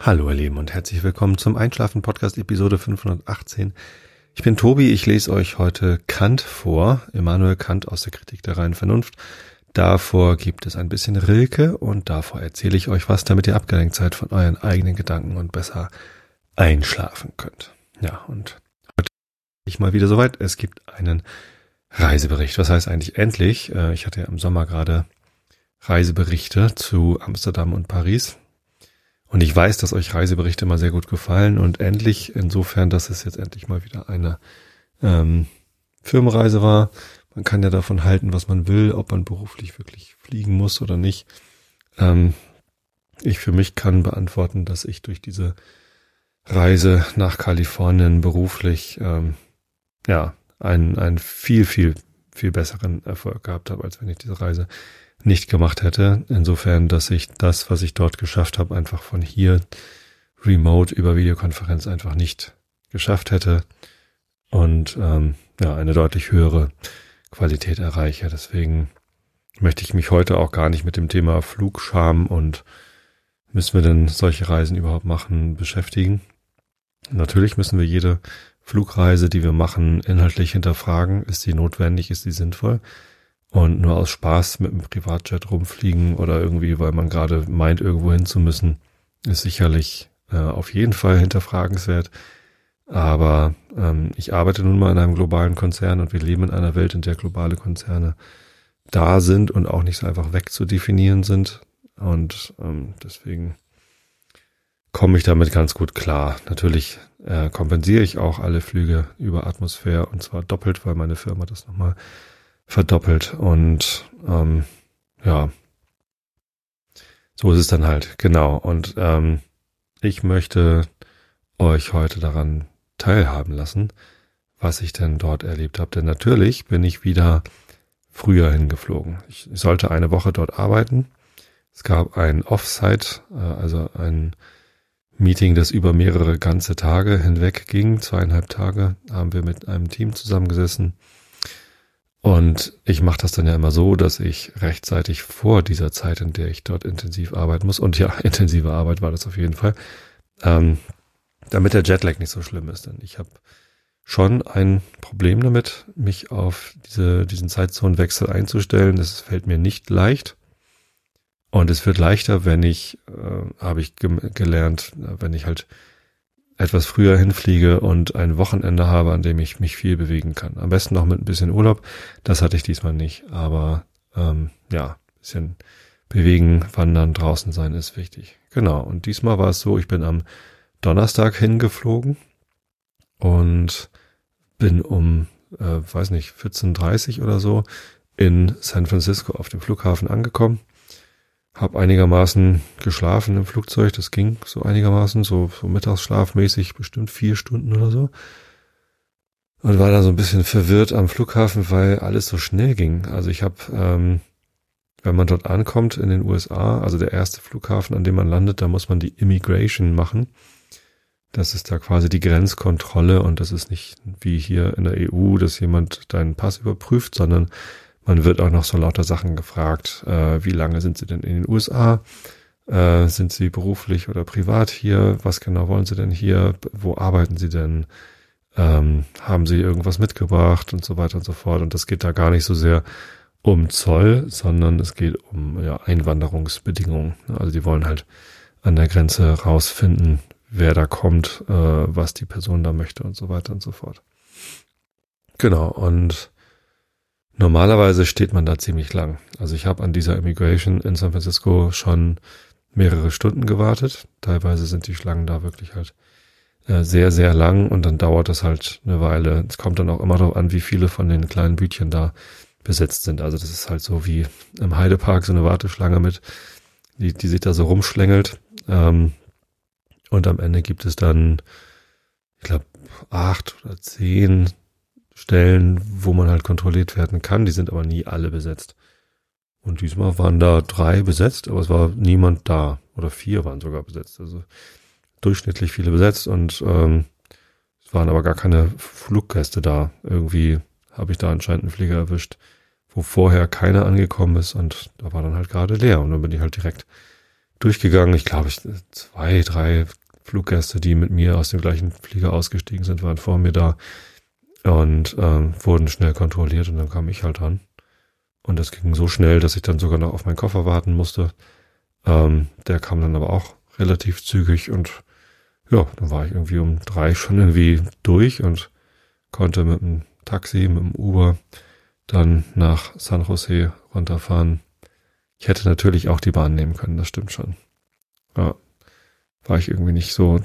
Hallo ihr Lieben und herzlich willkommen zum Einschlafen Podcast Episode 518. Ich bin Tobi, ich lese euch heute Kant vor, Immanuel Kant aus der Kritik der reinen Vernunft. Davor gibt es ein bisschen Rilke und davor erzähle ich euch was, damit ihr abgelenkt seid von euren eigenen Gedanken und besser einschlafen könnt. Ja, und heute ich mal wieder soweit. Es gibt einen Reisebericht. Was heißt eigentlich endlich? Äh, ich hatte ja im Sommer gerade Reiseberichte zu Amsterdam und Paris und ich weiß, dass euch Reiseberichte immer sehr gut gefallen und endlich insofern, dass es jetzt endlich mal wieder eine ähm, Firmenreise war. Man kann ja davon halten, was man will, ob man beruflich wirklich fliegen muss oder nicht. Ähm, ich für mich kann beantworten, dass ich durch diese Reise nach Kalifornien beruflich ähm, ja einen, einen viel, viel, viel besseren Erfolg gehabt habe, als wenn ich diese Reise nicht gemacht hätte. Insofern, dass ich das, was ich dort geschafft habe, einfach von hier remote über Videokonferenz einfach nicht geschafft hätte und ähm, ja eine deutlich höhere Qualität erreiche. Deswegen möchte ich mich heute auch gar nicht mit dem Thema Flugscham und müssen wir denn solche Reisen überhaupt machen beschäftigen. Natürlich müssen wir jede Flugreise, die wir machen, inhaltlich hinterfragen. Ist sie notwendig? Ist sie sinnvoll? Und nur aus Spaß mit einem Privatjet rumfliegen oder irgendwie, weil man gerade meint, irgendwo hin zu müssen, ist sicherlich äh, auf jeden Fall hinterfragenswert. Aber ähm, ich arbeite nun mal in einem globalen Konzern und wir leben in einer Welt, in der globale Konzerne da sind und auch nicht so einfach wegzudefinieren sind. Und ähm, deswegen komme ich damit ganz gut klar. Natürlich äh, kompensiere ich auch alle Flüge über Atmosphäre und zwar doppelt, weil meine Firma das nochmal verdoppelt. Und ähm, ja, so ist es dann halt, genau. Und ähm, ich möchte euch heute daran teilhaben lassen, was ich denn dort erlebt habe. Denn natürlich bin ich wieder früher hingeflogen. Ich sollte eine Woche dort arbeiten. Es gab ein Offsite, äh, also ein Meeting, das über mehrere ganze Tage hinweg ging. Zweieinhalb Tage haben wir mit einem Team zusammengesessen und ich mache das dann ja immer so, dass ich rechtzeitig vor dieser Zeit, in der ich dort intensiv arbeiten muss, und ja, intensive Arbeit war das auf jeden Fall, ähm, damit der Jetlag nicht so schlimm ist. Denn ich habe schon ein Problem damit, mich auf diese, diesen Zeitzonenwechsel einzustellen. Das fällt mir nicht leicht. Und es wird leichter, wenn ich, äh, habe ich gelernt, wenn ich halt etwas früher hinfliege und ein Wochenende habe, an dem ich mich viel bewegen kann. Am besten noch mit ein bisschen Urlaub. Das hatte ich diesmal nicht. Aber ähm, ja, bisschen bewegen, wandern, draußen sein ist wichtig. Genau. Und diesmal war es so, ich bin am Donnerstag hingeflogen und bin um, äh, weiß nicht, 14.30 oder so in San Francisco auf dem Flughafen angekommen habe einigermaßen geschlafen im Flugzeug, das ging so einigermaßen, so, so mittagsschlafmäßig, bestimmt vier Stunden oder so. Und war da so ein bisschen verwirrt am Flughafen, weil alles so schnell ging. Also ich habe, ähm, wenn man dort ankommt in den USA, also der erste Flughafen, an dem man landet, da muss man die Immigration machen. Das ist da quasi die Grenzkontrolle und das ist nicht wie hier in der EU, dass jemand deinen Pass überprüft, sondern man wird auch noch so lauter Sachen gefragt. Äh, wie lange sind Sie denn in den USA? Äh, sind Sie beruflich oder privat hier? Was genau wollen Sie denn hier? Wo arbeiten Sie denn? Ähm, haben Sie irgendwas mitgebracht und so weiter und so fort? Und das geht da gar nicht so sehr um Zoll, sondern es geht um ja, Einwanderungsbedingungen. Also die wollen halt an der Grenze rausfinden, wer da kommt, äh, was die Person da möchte und so weiter und so fort. Genau, und Normalerweise steht man da ziemlich lang. Also ich habe an dieser Immigration in San Francisco schon mehrere Stunden gewartet. Teilweise sind die Schlangen da wirklich halt äh, sehr, sehr lang und dann dauert das halt eine Weile. Es kommt dann auch immer darauf an, wie viele von den kleinen Bütchen da besetzt sind. Also das ist halt so wie im Heidepark so eine Warteschlange mit, die, die sich da so rumschlängelt. Ähm, und am Ende gibt es dann, ich glaube, acht oder zehn Stellen, wo man halt kontrolliert werden kann. Die sind aber nie alle besetzt. Und diesmal waren da drei besetzt, aber es war niemand da. Oder vier waren sogar besetzt. Also durchschnittlich viele besetzt und ähm, es waren aber gar keine Fluggäste da. Irgendwie habe ich da anscheinend einen Flieger erwischt, wo vorher keiner angekommen ist und da war dann halt gerade leer. Und dann bin ich halt direkt durchgegangen. Ich glaube, ich, zwei, drei Fluggäste, die mit mir aus dem gleichen Flieger ausgestiegen sind, waren vor mir da und ähm, wurden schnell kontrolliert und dann kam ich halt dran. Und das ging so schnell, dass ich dann sogar noch auf meinen Koffer warten musste. Ähm, der kam dann aber auch relativ zügig und ja, dann war ich irgendwie um drei schon irgendwie durch und konnte mit dem Taxi, mit dem Uber dann nach San Jose runterfahren. Ich hätte natürlich auch die Bahn nehmen können, das stimmt schon. Ja, war ich irgendwie nicht so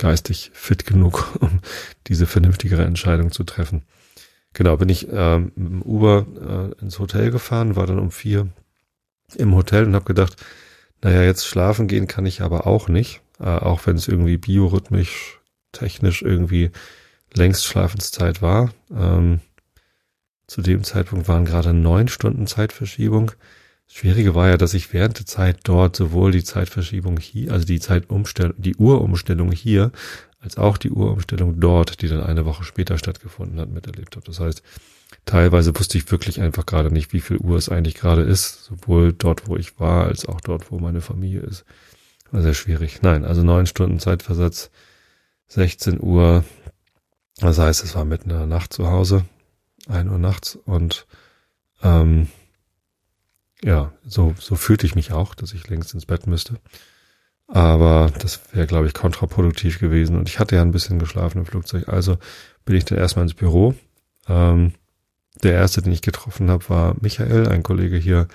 geistig fit genug, um diese vernünftigere Entscheidung zu treffen. Genau, bin ich äh, mit dem Uber äh, ins Hotel gefahren, war dann um vier im Hotel und habe gedacht, naja, jetzt schlafen gehen kann ich aber auch nicht, äh, auch wenn es irgendwie biorhythmisch, technisch irgendwie längst Schlafenszeit war. Ähm, zu dem Zeitpunkt waren gerade neun Stunden Zeitverschiebung. Das Schwierige war ja, dass ich während der Zeit dort sowohl die Zeitverschiebung hier, also die Zeitumstellung, die Uhrumstellung hier, als auch die Uhrumstellung dort, die dann eine Woche später stattgefunden hat, miterlebt habe. Das heißt, teilweise wusste ich wirklich einfach gerade nicht, wie viel Uhr es eigentlich gerade ist, sowohl dort, wo ich war, als auch dort, wo meine Familie ist. War sehr schwierig. Nein, also neun Stunden Zeitversatz, 16 Uhr. Das heißt, es war mitten in der Nacht zu Hause, ein Uhr nachts und ähm, ja, so, so fühlte ich mich auch, dass ich längst ins Bett müsste. Aber das wäre, glaube ich, kontraproduktiv gewesen. Und ich hatte ja ein bisschen geschlafen im Flugzeug. Also bin ich dann erstmal ins Büro. Ähm, der erste, den ich getroffen habe, war Michael, ein Kollege hier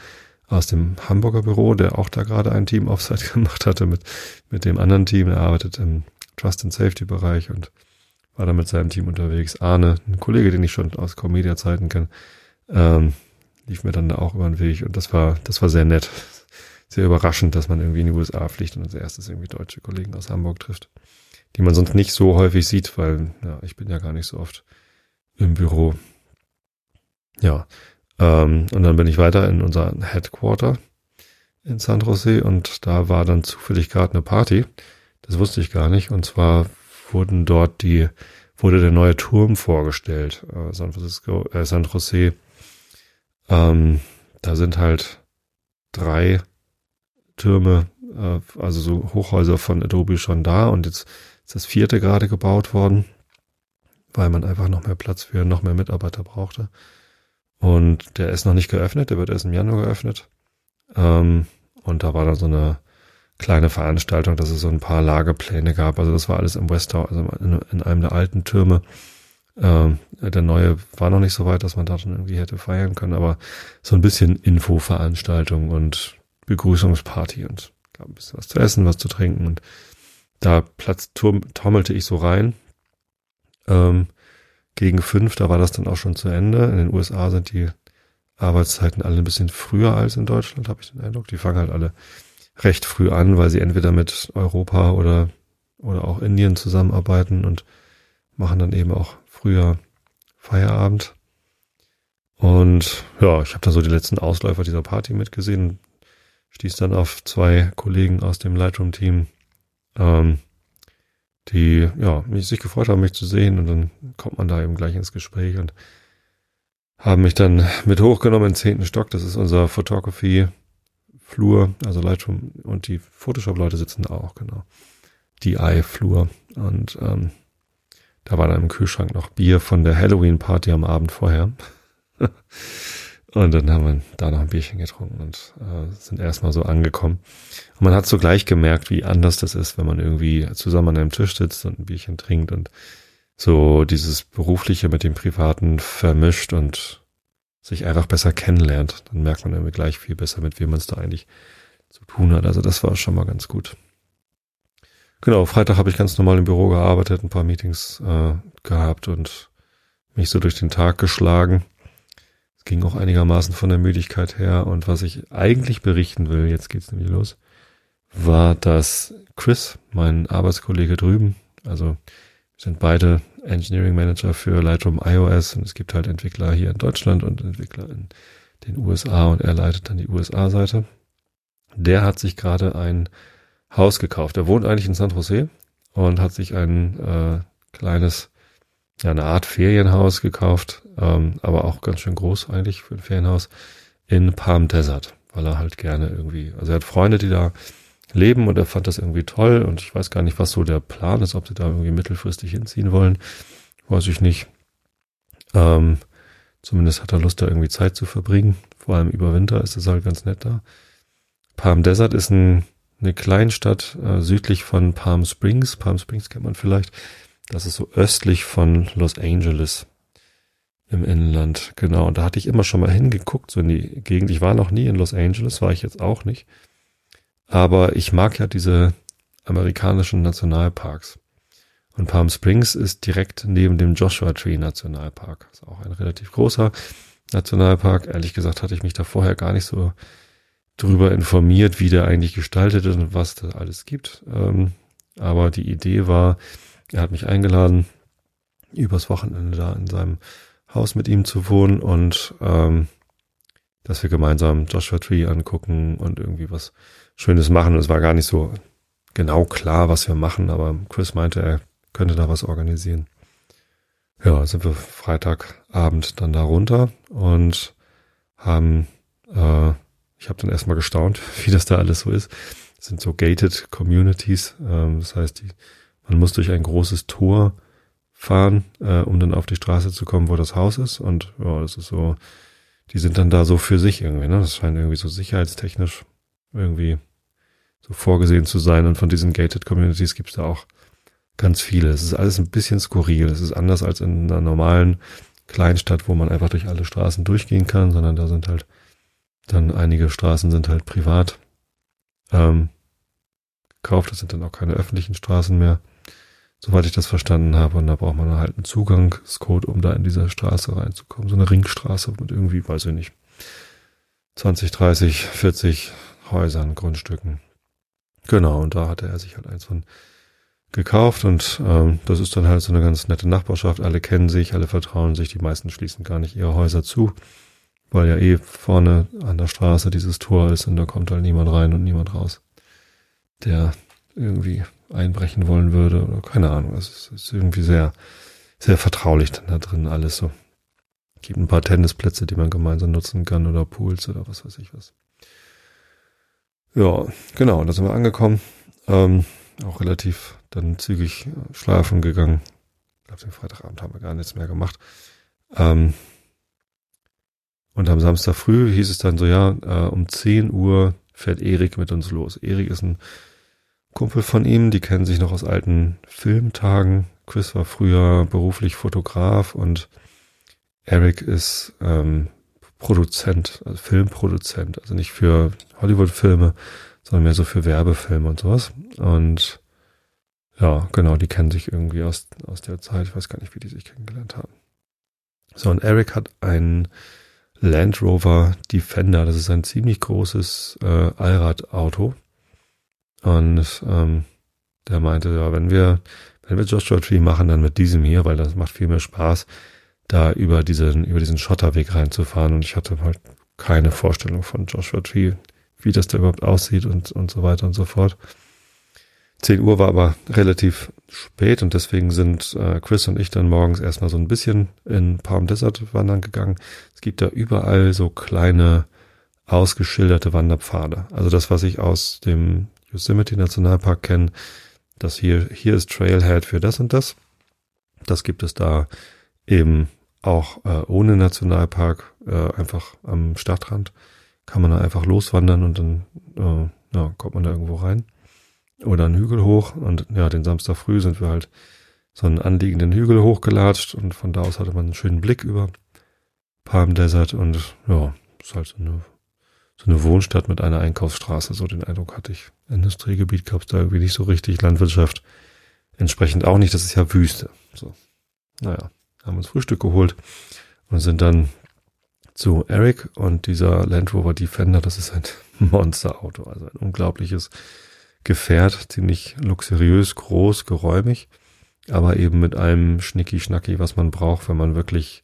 aus dem Hamburger Büro, der auch da gerade ein Team Offsite gemacht hatte mit, mit dem anderen Team. Er arbeitet im Trust and Safety Bereich und war da mit seinem Team unterwegs. Arne, ein Kollege, den ich schon aus Comedia Zeiten kenne, ähm, lief mir dann da auch über den Weg und das war, das war sehr nett sehr überraschend, dass man irgendwie in die USA fliegt und als erstes irgendwie deutsche Kollegen aus Hamburg trifft, die man sonst nicht so häufig sieht, weil ja, ich bin ja gar nicht so oft im Büro. Ja, ähm, und dann bin ich weiter in unser Headquarter in San Jose und da war dann zufällig gerade eine Party. Das wusste ich gar nicht. Und zwar wurden dort die, wurde der neue Turm vorgestellt, äh, San Francisco, äh, San Jose. Ähm, da sind halt drei Türme, äh, also so Hochhäuser von Adobe schon da und jetzt ist das vierte gerade gebaut worden, weil man einfach noch mehr Platz für noch mehr Mitarbeiter brauchte. Und der ist noch nicht geöffnet, der wird erst im Januar geöffnet. Ähm, und da war dann so eine kleine Veranstaltung, dass es so ein paar Lagepläne gab. Also das war alles im Westtower, also in, in einem der alten Türme. Ähm, der neue war noch nicht so weit, dass man da schon irgendwie hätte feiern können, aber so ein bisschen Infoveranstaltung und Begrüßungsparty und gab ein bisschen was zu essen, was zu trinken und da Platz taumelte ich so rein. Ähm, gegen fünf, da war das dann auch schon zu Ende. In den USA sind die Arbeitszeiten alle ein bisschen früher als in Deutschland, habe ich den Eindruck. Die fangen halt alle recht früh an, weil sie entweder mit Europa oder, oder auch Indien zusammenarbeiten und machen dann eben auch früher Feierabend. Und ja, ich habe da so die letzten Ausläufer dieser Party mitgesehen stieß dann auf zwei Kollegen aus dem Lightroom-Team, ähm, die ja mich sich gefreut haben, mich zu sehen und dann kommt man da eben gleich ins Gespräch und haben mich dann mit hochgenommen in zehnten Stock. Das ist unser Photography Flur, also Lightroom und die Photoshop-Leute sitzen da auch, genau. Die Flur und ähm, da war dann im Kühlschrank noch Bier von der Halloween-Party am Abend vorher. Und dann haben wir da noch ein Bierchen getrunken und äh, sind erstmal so angekommen. Und man hat so gleich gemerkt, wie anders das ist, wenn man irgendwie zusammen an einem Tisch sitzt und ein Bierchen trinkt und so dieses Berufliche mit dem Privaten vermischt und sich einfach besser kennenlernt. Dann merkt man irgendwie gleich viel besser, mit wem man es da eigentlich zu tun hat. Also das war schon mal ganz gut. Genau, Freitag habe ich ganz normal im Büro gearbeitet, ein paar Meetings äh, gehabt und mich so durch den Tag geschlagen ging auch einigermaßen von der Müdigkeit her. Und was ich eigentlich berichten will, jetzt geht's nämlich los, war, dass Chris, mein Arbeitskollege drüben, also sind beide Engineering Manager für Lightroom iOS und es gibt halt Entwickler hier in Deutschland und Entwickler in den USA und er leitet dann die USA-Seite. Der hat sich gerade ein Haus gekauft. Er wohnt eigentlich in San Jose und hat sich ein äh, kleines ja, eine Art Ferienhaus gekauft, ähm, aber auch ganz schön groß eigentlich für ein Ferienhaus in Palm Desert, weil er halt gerne irgendwie, also er hat Freunde, die da leben und er fand das irgendwie toll und ich weiß gar nicht, was so der Plan ist, ob sie da irgendwie mittelfristig hinziehen wollen, weiß ich nicht. Ähm, zumindest hat er Lust, da irgendwie Zeit zu verbringen. Vor allem über Winter ist es halt ganz nett da. Palm Desert ist ein, eine Kleinstadt äh, südlich von Palm Springs. Palm Springs kennt man vielleicht. Das ist so östlich von Los Angeles im Innenland. Genau. Und da hatte ich immer schon mal hingeguckt, so in die Gegend. Ich war noch nie in Los Angeles, war ich jetzt auch nicht. Aber ich mag ja diese amerikanischen Nationalparks. Und Palm Springs ist direkt neben dem Joshua Tree Nationalpark. Ist auch ein relativ großer Nationalpark. Ehrlich gesagt hatte ich mich da vorher gar nicht so drüber informiert, wie der eigentlich gestaltet ist und was da alles gibt. Ähm, aber die Idee war, er hat mich eingeladen, übers Wochenende da in seinem Haus mit ihm zu wohnen und ähm, dass wir gemeinsam Joshua Tree angucken und irgendwie was Schönes machen. Und es war gar nicht so genau klar, was wir machen, aber Chris meinte, er könnte da was organisieren. Ja, sind wir Freitagabend dann da runter und haben, äh, ich habe dann erstmal gestaunt, wie das da alles so ist. Das sind so gated Communities, ähm, das heißt, die, man muss durch ein großes Tor fahren, äh, um dann auf die Straße zu kommen, wo das Haus ist. Und ja, das ist so, die sind dann da so für sich irgendwie, ne? Das scheint irgendwie so sicherheitstechnisch irgendwie so vorgesehen zu sein. Und von diesen gated Communities gibt es da auch ganz viele. Es ist alles ein bisschen skurril. Es ist anders als in einer normalen Kleinstadt, wo man einfach durch alle Straßen durchgehen kann, sondern da sind halt dann einige Straßen sind halt privat ähm, gekauft. Das sind dann auch keine öffentlichen Straßen mehr, soweit ich das verstanden habe. Und da braucht man halt einen Zugangscode, um da in diese Straße reinzukommen. So eine Ringstraße mit irgendwie, weiß ich nicht, 20, 30, 40 Häusern, Grundstücken. Genau, und da hatte er sich halt eins von gekauft und ähm, das ist dann halt so eine ganz nette Nachbarschaft. Alle kennen sich, alle vertrauen sich, die meisten schließen gar nicht ihre Häuser zu, weil ja eh vorne an der Straße dieses Tor ist und da kommt halt niemand rein und niemand raus, der irgendwie einbrechen wollen würde oder keine Ahnung. Es ist irgendwie sehr, sehr vertraulich dann da drin alles so. Gibt ein paar Tennisplätze, die man gemeinsam nutzen kann oder Pools oder was weiß ich was. Ja, genau, da sind wir angekommen. Ähm, auch relativ dann zügig schlafen gegangen. Ich glaube, den Freitagabend haben wir gar nichts mehr gemacht. Ähm, und am Samstag früh hieß es dann so, ja, äh, um 10 Uhr fährt Erik mit uns los. Erik ist ein Kumpel von ihm, die kennen sich noch aus alten Filmtagen. Chris war früher beruflich Fotograf und Eric ist ähm, Produzent, also Filmproduzent, also nicht für Hollywood-Filme, sondern mehr so für Werbefilme und sowas. Und ja, genau, die kennen sich irgendwie aus, aus der Zeit. Ich weiß gar nicht, wie die sich kennengelernt haben. So, und Eric hat ein Land Rover Defender. Das ist ein ziemlich großes äh, Allradauto. Und ähm, der meinte, ja, wenn wir, wenn wir Joshua Tree machen, dann mit diesem hier, weil das macht viel mehr Spaß, da über diesen, über diesen Schotterweg reinzufahren. Und ich hatte halt keine Vorstellung von Joshua Tree, wie das da überhaupt aussieht und, und so weiter und so fort. 10 Uhr war aber relativ spät und deswegen sind äh, Chris und ich dann morgens erstmal so ein bisschen in Palm Desert wandern gegangen. Es gibt da überall so kleine ausgeschilderte Wanderpfade. Also das, was ich aus dem Yosemite Nationalpark kenne, das hier, hier ist Trailhead für das und das. Das gibt es da eben auch äh, ohne Nationalpark, äh, einfach am Stadtrand. Kann man da einfach loswandern und dann äh, ja, kommt man da irgendwo rein oder einen Hügel hoch. Und ja, den Samstag früh sind wir halt so einen anliegenden Hügel hochgelatscht. Und von da aus hatte man einen schönen Blick über Palm Desert. Und ja, ist halt so eine, so eine Wohnstadt mit einer Einkaufsstraße, so den Eindruck hatte ich. Industriegebiet gab es da irgendwie nicht so richtig, Landwirtschaft entsprechend auch nicht, das ist ja Wüste. So, naja, haben uns Frühstück geholt und sind dann zu Eric. Und dieser Land Rover Defender, das ist ein Monsterauto, also ein unglaubliches Gefährt, ziemlich luxuriös, groß, geräumig, aber eben mit allem Schnicki-Schnacki, was man braucht, wenn man wirklich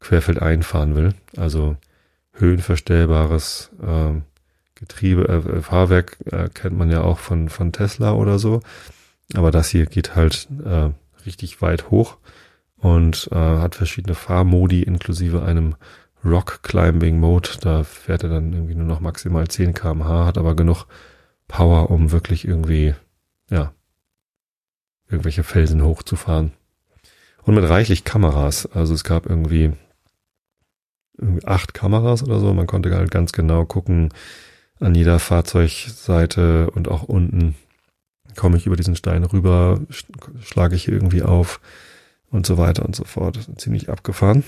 querfeldein fahren will. Also höhenverstellbares äh, Getriebe, äh, Fahrwerk äh, kennt man ja auch von, von Tesla oder so. Aber das hier geht halt äh, richtig weit hoch und äh, hat verschiedene Fahrmodi inklusive einem Rock Climbing Mode. Da fährt er dann irgendwie nur noch maximal 10 kmh, hat aber genug Power, um wirklich irgendwie, ja, irgendwelche Felsen hochzufahren. Und mit reichlich Kameras. Also es gab irgendwie, acht Kameras oder so. Man konnte halt ganz genau gucken an jeder Fahrzeugseite und auch unten komme ich über diesen Stein rüber, schlage ich irgendwie auf und so weiter und so fort. Ziemlich abgefahren.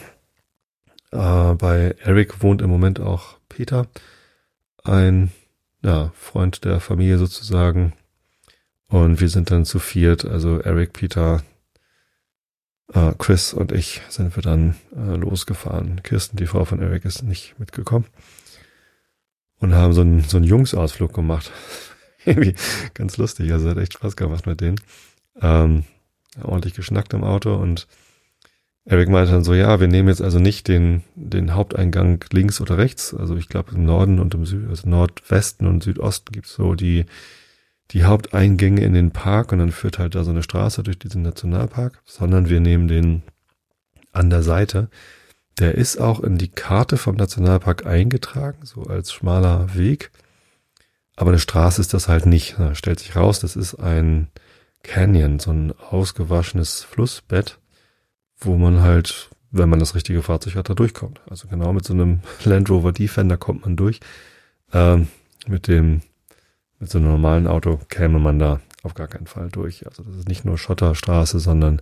Äh, bei Eric wohnt im Moment auch Peter, ein ja, Freund der Familie sozusagen. Und wir sind dann zu viert, also Eric, Peter, äh, Chris und ich sind wir dann äh, losgefahren. Kirsten, die Frau von Eric, ist nicht mitgekommen. Und haben so einen, so einen Jungsausflug gemacht. Irgendwie ganz lustig, also hat echt Spaß gemacht mit denen. Ähm, ordentlich geschnackt im Auto und Eric meinte dann so, ja, wir nehmen jetzt also nicht den, den Haupteingang links oder rechts. Also ich glaube im Norden und im Süd, also Nordwesten und Südosten gibt's so die, die Haupteingänge in den Park und dann führt halt da so eine Straße durch diesen Nationalpark, sondern wir nehmen den an der Seite. Der ist auch in die Karte vom Nationalpark eingetragen, so als schmaler Weg. Aber eine Straße ist das halt nicht. Da stellt sich raus, das ist ein Canyon, so ein ausgewaschenes Flussbett wo man halt, wenn man das richtige Fahrzeug hat, da durchkommt. Also genau mit so einem Land Rover Defender kommt man durch. Ähm, mit dem, mit so einem normalen Auto käme man da auf gar keinen Fall durch. Also das ist nicht nur Schotterstraße, sondern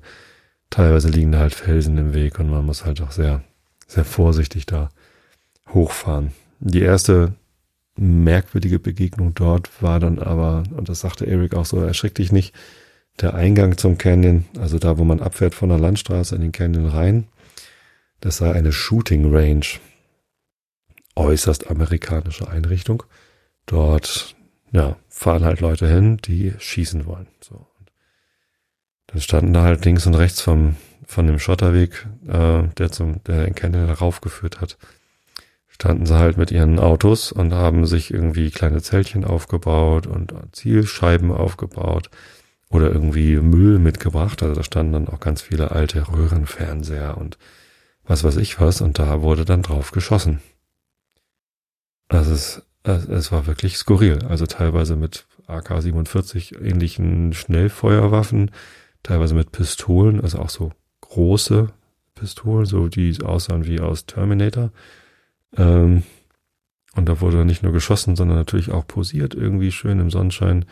teilweise liegen da halt Felsen im Weg und man muss halt auch sehr, sehr vorsichtig da hochfahren. Die erste merkwürdige Begegnung dort war dann aber, und das sagte Eric auch so, erschrick dich nicht, der Eingang zum Canyon, also da, wo man abfährt von der Landstraße in den Canyon rein, das sei eine Shooting Range. Äußerst amerikanische Einrichtung. Dort, ja, fahren halt Leute hin, die schießen wollen. So. Dann standen da halt links und rechts vom, von dem Schotterweg, äh, der zum, der den Canyon raufgeführt hat, standen sie halt mit ihren Autos und haben sich irgendwie kleine Zeltchen aufgebaut und Zielscheiben aufgebaut oder irgendwie Müll mitgebracht. Also da standen dann auch ganz viele alte Röhrenfernseher und was weiß ich was. Und da wurde dann drauf geschossen. Also es, es war wirklich skurril. Also teilweise mit AK-47 ähnlichen Schnellfeuerwaffen, teilweise mit Pistolen, also auch so große Pistolen, so die aussahen wie aus Terminator. Ähm, und da wurde nicht nur geschossen, sondern natürlich auch posiert, irgendwie schön im Sonnenschein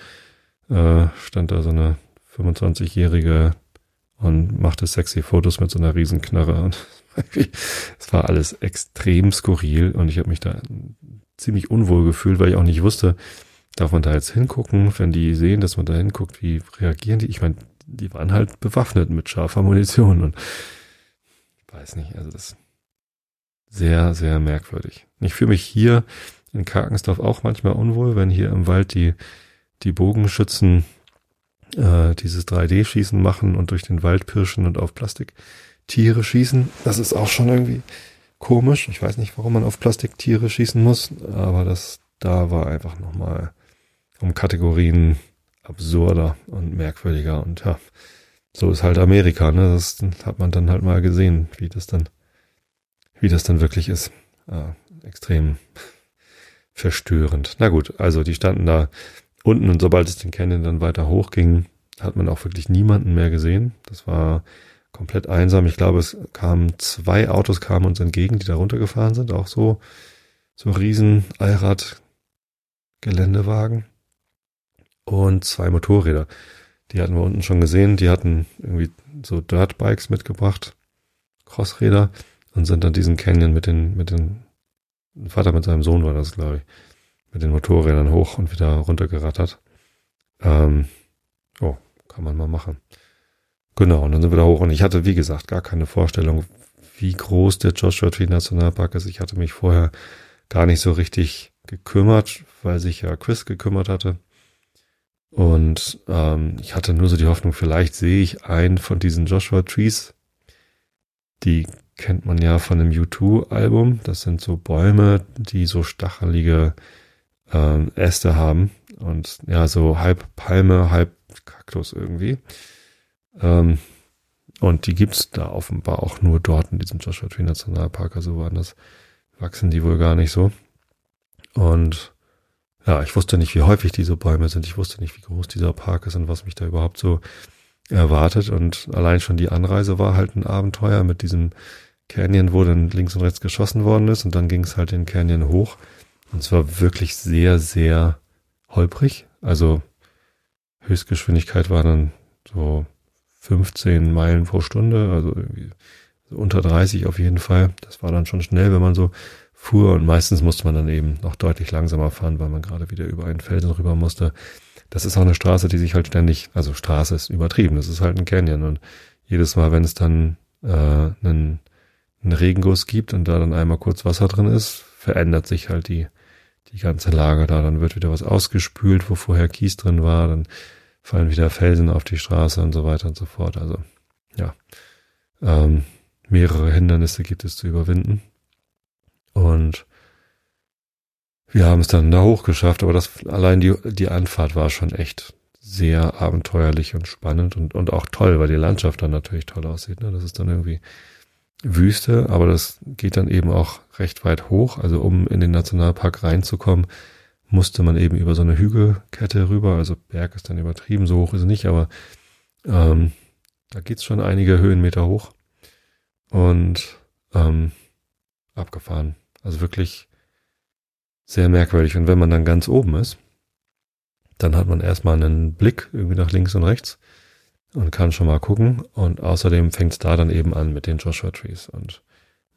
äh, stand da so eine 25-Jährige und machte sexy Fotos mit so einer riesen Knarre. Und es war alles extrem skurril und ich habe mich da ziemlich unwohl gefühlt, weil ich auch nicht wusste, darf man da jetzt hingucken, wenn die sehen, dass man da hinguckt, wie reagieren die? Ich meine, die waren halt bewaffnet mit scharfer Munition und ich weiß nicht, also das sehr, sehr merkwürdig. Ich fühle mich hier in Karkensdorf auch manchmal unwohl, wenn hier im Wald die die Bogenschützen äh, dieses 3D-Schießen machen und durch den Wald pirschen und auf Plastiktiere schießen. Das ist auch schon irgendwie komisch. Ich weiß nicht, warum man auf Plastiktiere schießen muss, aber das da war einfach nochmal um Kategorien absurder und merkwürdiger und ja, so ist halt Amerika, ne? Das hat man dann halt mal gesehen, wie das dann, wie das dann wirklich ist. Ah, extrem verstörend. Na gut, also die standen da unten und sobald es den Canyon dann weiter hochging, hat man auch wirklich niemanden mehr gesehen. Das war komplett einsam. Ich glaube, es kamen zwei Autos kamen uns entgegen, die da runtergefahren sind, auch so so riesen Allrad Geländewagen und zwei Motorräder. Die hatten wir unten schon gesehen. Die hatten irgendwie so Dirtbikes mitgebracht, Crossräder und sind dann diesen Canyon mit den mit den Vater mit seinem Sohn war das, glaube ich mit den Motorrädern hoch und wieder runtergerattert. Ähm, oh, kann man mal machen. Genau, und dann sind wir da hoch. Und ich hatte, wie gesagt, gar keine Vorstellung, wie groß der Joshua Tree Nationalpark ist. Ich hatte mich vorher gar nicht so richtig gekümmert, weil sich ja Chris gekümmert hatte. Und ähm, ich hatte nur so die Hoffnung, vielleicht sehe ich einen von diesen Joshua Trees. Die kennt man ja von dem U2-Album. Das sind so Bäume, die so stachelige äh, Äste haben und ja, so halb Palme, halb Kaktus irgendwie. Ähm, und die gibt's da offenbar auch nur dort in diesem Joshua Tree Nationalpark. Also das wachsen die wohl gar nicht so. Und ja, ich wusste nicht, wie häufig diese Bäume sind. Ich wusste nicht, wie groß dieser Park ist und was mich da überhaupt so erwartet. Und allein schon die Anreise war halt ein Abenteuer mit diesem Canyon, wo dann links und rechts geschossen worden ist. Und dann ging es halt den Canyon hoch. Und es war wirklich sehr, sehr holprig. Also Höchstgeschwindigkeit war dann so 15 Meilen pro Stunde, also irgendwie so unter 30 auf jeden Fall. Das war dann schon schnell, wenn man so fuhr und meistens musste man dann eben noch deutlich langsamer fahren, weil man gerade wieder über einen Felsen rüber musste. Das ist auch eine Straße, die sich halt ständig, also Straße ist übertrieben, das ist halt ein Canyon und jedes Mal, wenn es dann äh, einen, einen Regenguss gibt und da dann einmal kurz Wasser drin ist, verändert sich halt die, die ganze Lage da. Dann wird wieder was ausgespült, wo vorher Kies drin war, dann fallen wieder Felsen auf die Straße und so weiter und so fort. Also ja, ähm, mehrere Hindernisse gibt es zu überwinden. Und wir haben es dann da hochgeschafft, aber das allein die, die Anfahrt war schon echt sehr abenteuerlich und spannend und, und auch toll, weil die Landschaft dann natürlich toll aussieht. Ne? Das ist dann irgendwie Wüste, aber das geht dann eben auch recht weit hoch. Also um in den Nationalpark reinzukommen, musste man eben über so eine Hügelkette rüber. Also Berg ist dann übertrieben, so hoch ist es nicht, aber ähm, da geht's schon einige Höhenmeter hoch. Und ähm, abgefahren. Also wirklich sehr merkwürdig. Und wenn man dann ganz oben ist, dann hat man erstmal einen Blick irgendwie nach links und rechts und kann schon mal gucken. Und außerdem fängt es da dann eben an mit den Joshua Trees. Und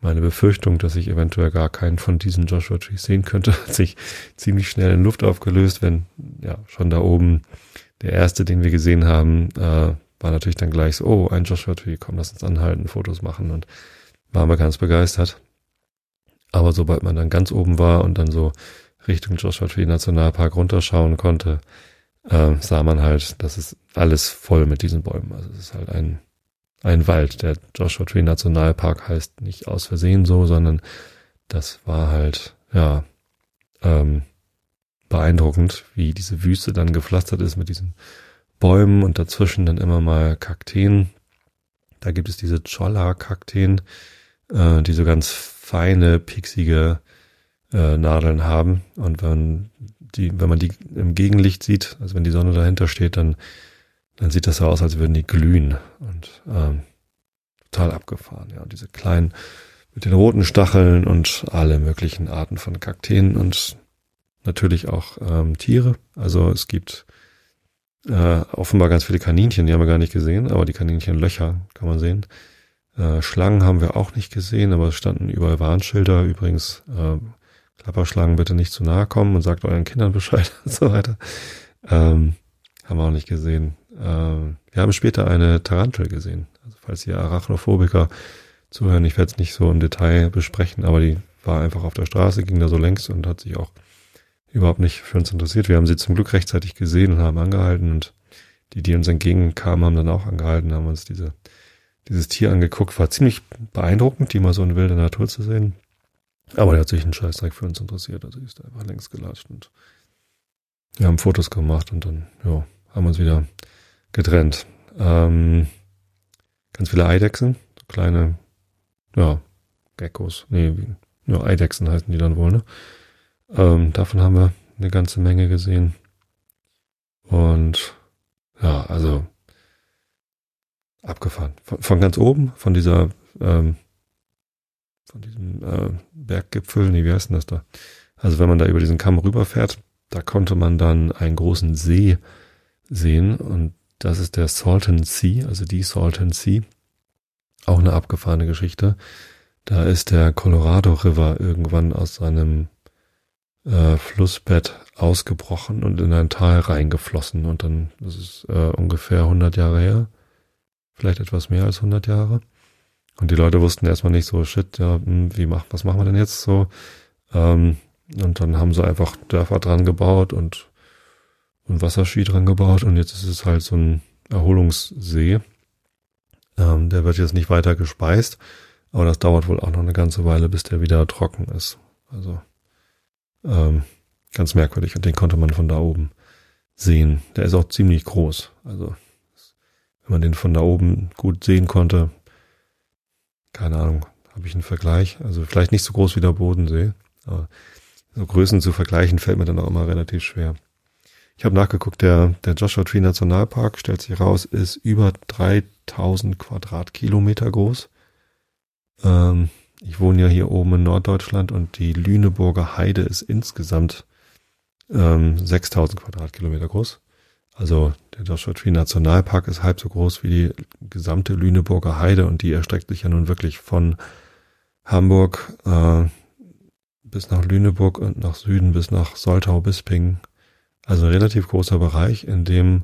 meine Befürchtung, dass ich eventuell gar keinen von diesen Joshua Trees sehen könnte, hat sich ziemlich schnell in Luft aufgelöst, wenn ja schon da oben der erste, den wir gesehen haben, äh, war natürlich dann gleich so, oh, ein Joshua Tree, komm, lass uns anhalten, Fotos machen und waren wir ganz begeistert. Aber sobald man dann ganz oben war und dann so Richtung Joshua Tree Nationalpark runterschauen konnte, äh, sah man halt, das ist alles voll mit diesen Bäumen. Also es ist halt ein, ein Wald. Der Joshua Tree Nationalpark heißt nicht aus Versehen so, sondern das war halt, ja, ähm, beeindruckend, wie diese Wüste dann gepflastert ist mit diesen Bäumen und dazwischen dann immer mal Kakteen. Da gibt es diese Cholla-Kakteen, äh, die so ganz feine, pieksige äh, Nadeln haben. Und wenn die, wenn man die im Gegenlicht sieht, also wenn die Sonne dahinter steht, dann, dann sieht das so aus, als würden die glühen und ähm, total abgefahren. Ja, diese kleinen mit den roten Stacheln und alle möglichen Arten von Kakteen und natürlich auch ähm, Tiere. Also es gibt äh, offenbar ganz viele Kaninchen, die haben wir gar nicht gesehen, aber die Kaninchenlöcher kann man sehen. Äh, Schlangen haben wir auch nicht gesehen, aber es standen überall Warnschilder. Übrigens, äh, Klapperschlangen bitte nicht zu nahe kommen und sagt euren Kindern Bescheid und so weiter. Ähm, haben wir auch nicht gesehen. Ähm, wir haben später eine Tarantel gesehen. Also falls ihr Arachnophobiker zuhören, ich werde es nicht so im Detail besprechen, aber die war einfach auf der Straße, ging da so längs und hat sich auch überhaupt nicht für uns interessiert. Wir haben sie zum Glück rechtzeitig gesehen und haben angehalten und die, die uns entgegenkamen, haben dann auch angehalten, haben uns diese dieses Tier angeguckt. War ziemlich beeindruckend, die mal so in wilder Natur zu sehen. Aber der hat sich einen Scheißdreck für uns interessiert. Also ist einfach längst gelatscht und wir haben Fotos gemacht und dann, ja, haben uns wieder getrennt. Ähm, ganz viele Eidechsen, so kleine, ja, Geckos, nee, ja, Eidechsen heißen die dann wohl, ne? Ähm, davon haben wir eine ganze Menge gesehen. Und ja, also abgefahren. Von, von ganz oben, von dieser, ähm, von diesem äh, Berggipfel, nee, wie heißt denn das da? Also wenn man da über diesen Kamm rüberfährt, da konnte man dann einen großen See sehen und das ist der Salton Sea, also die Salton Sea. Auch eine abgefahrene Geschichte. Da ist der Colorado River irgendwann aus seinem äh, Flussbett ausgebrochen und in ein Tal reingeflossen und dann, das ist äh, ungefähr 100 Jahre her, vielleicht etwas mehr als 100 Jahre. Und die Leute wussten erstmal nicht so, shit, ja, hm, wie macht, was machen wir denn jetzt so? Ähm, und dann haben sie einfach Dörfer dran gebaut und, und Wasserski dran gebaut und jetzt ist es halt so ein Erholungssee. Ähm, der wird jetzt nicht weiter gespeist, aber das dauert wohl auch noch eine ganze Weile, bis der wieder trocken ist. Also ähm, ganz merkwürdig und den konnte man von da oben sehen. Der ist auch ziemlich groß. Also wenn man den von da oben gut sehen konnte, keine Ahnung, habe ich einen Vergleich. Also vielleicht nicht so groß wie der Bodensee, aber so Größen zu vergleichen fällt mir dann auch immer relativ schwer. Ich habe nachgeguckt, der, der Joshua Tree Nationalpark stellt sich raus, ist über 3000 Quadratkilometer groß. Ähm, ich wohne ja hier oben in Norddeutschland und die Lüneburger Heide ist insgesamt ähm, 6000 Quadratkilometer groß. Also der Joshua Tree Nationalpark ist halb so groß wie die gesamte Lüneburger Heide und die erstreckt sich ja nun wirklich von Hamburg äh, bis nach Lüneburg und nach Süden bis nach Soltau-Bisping. Also ein relativ großer Bereich, in dem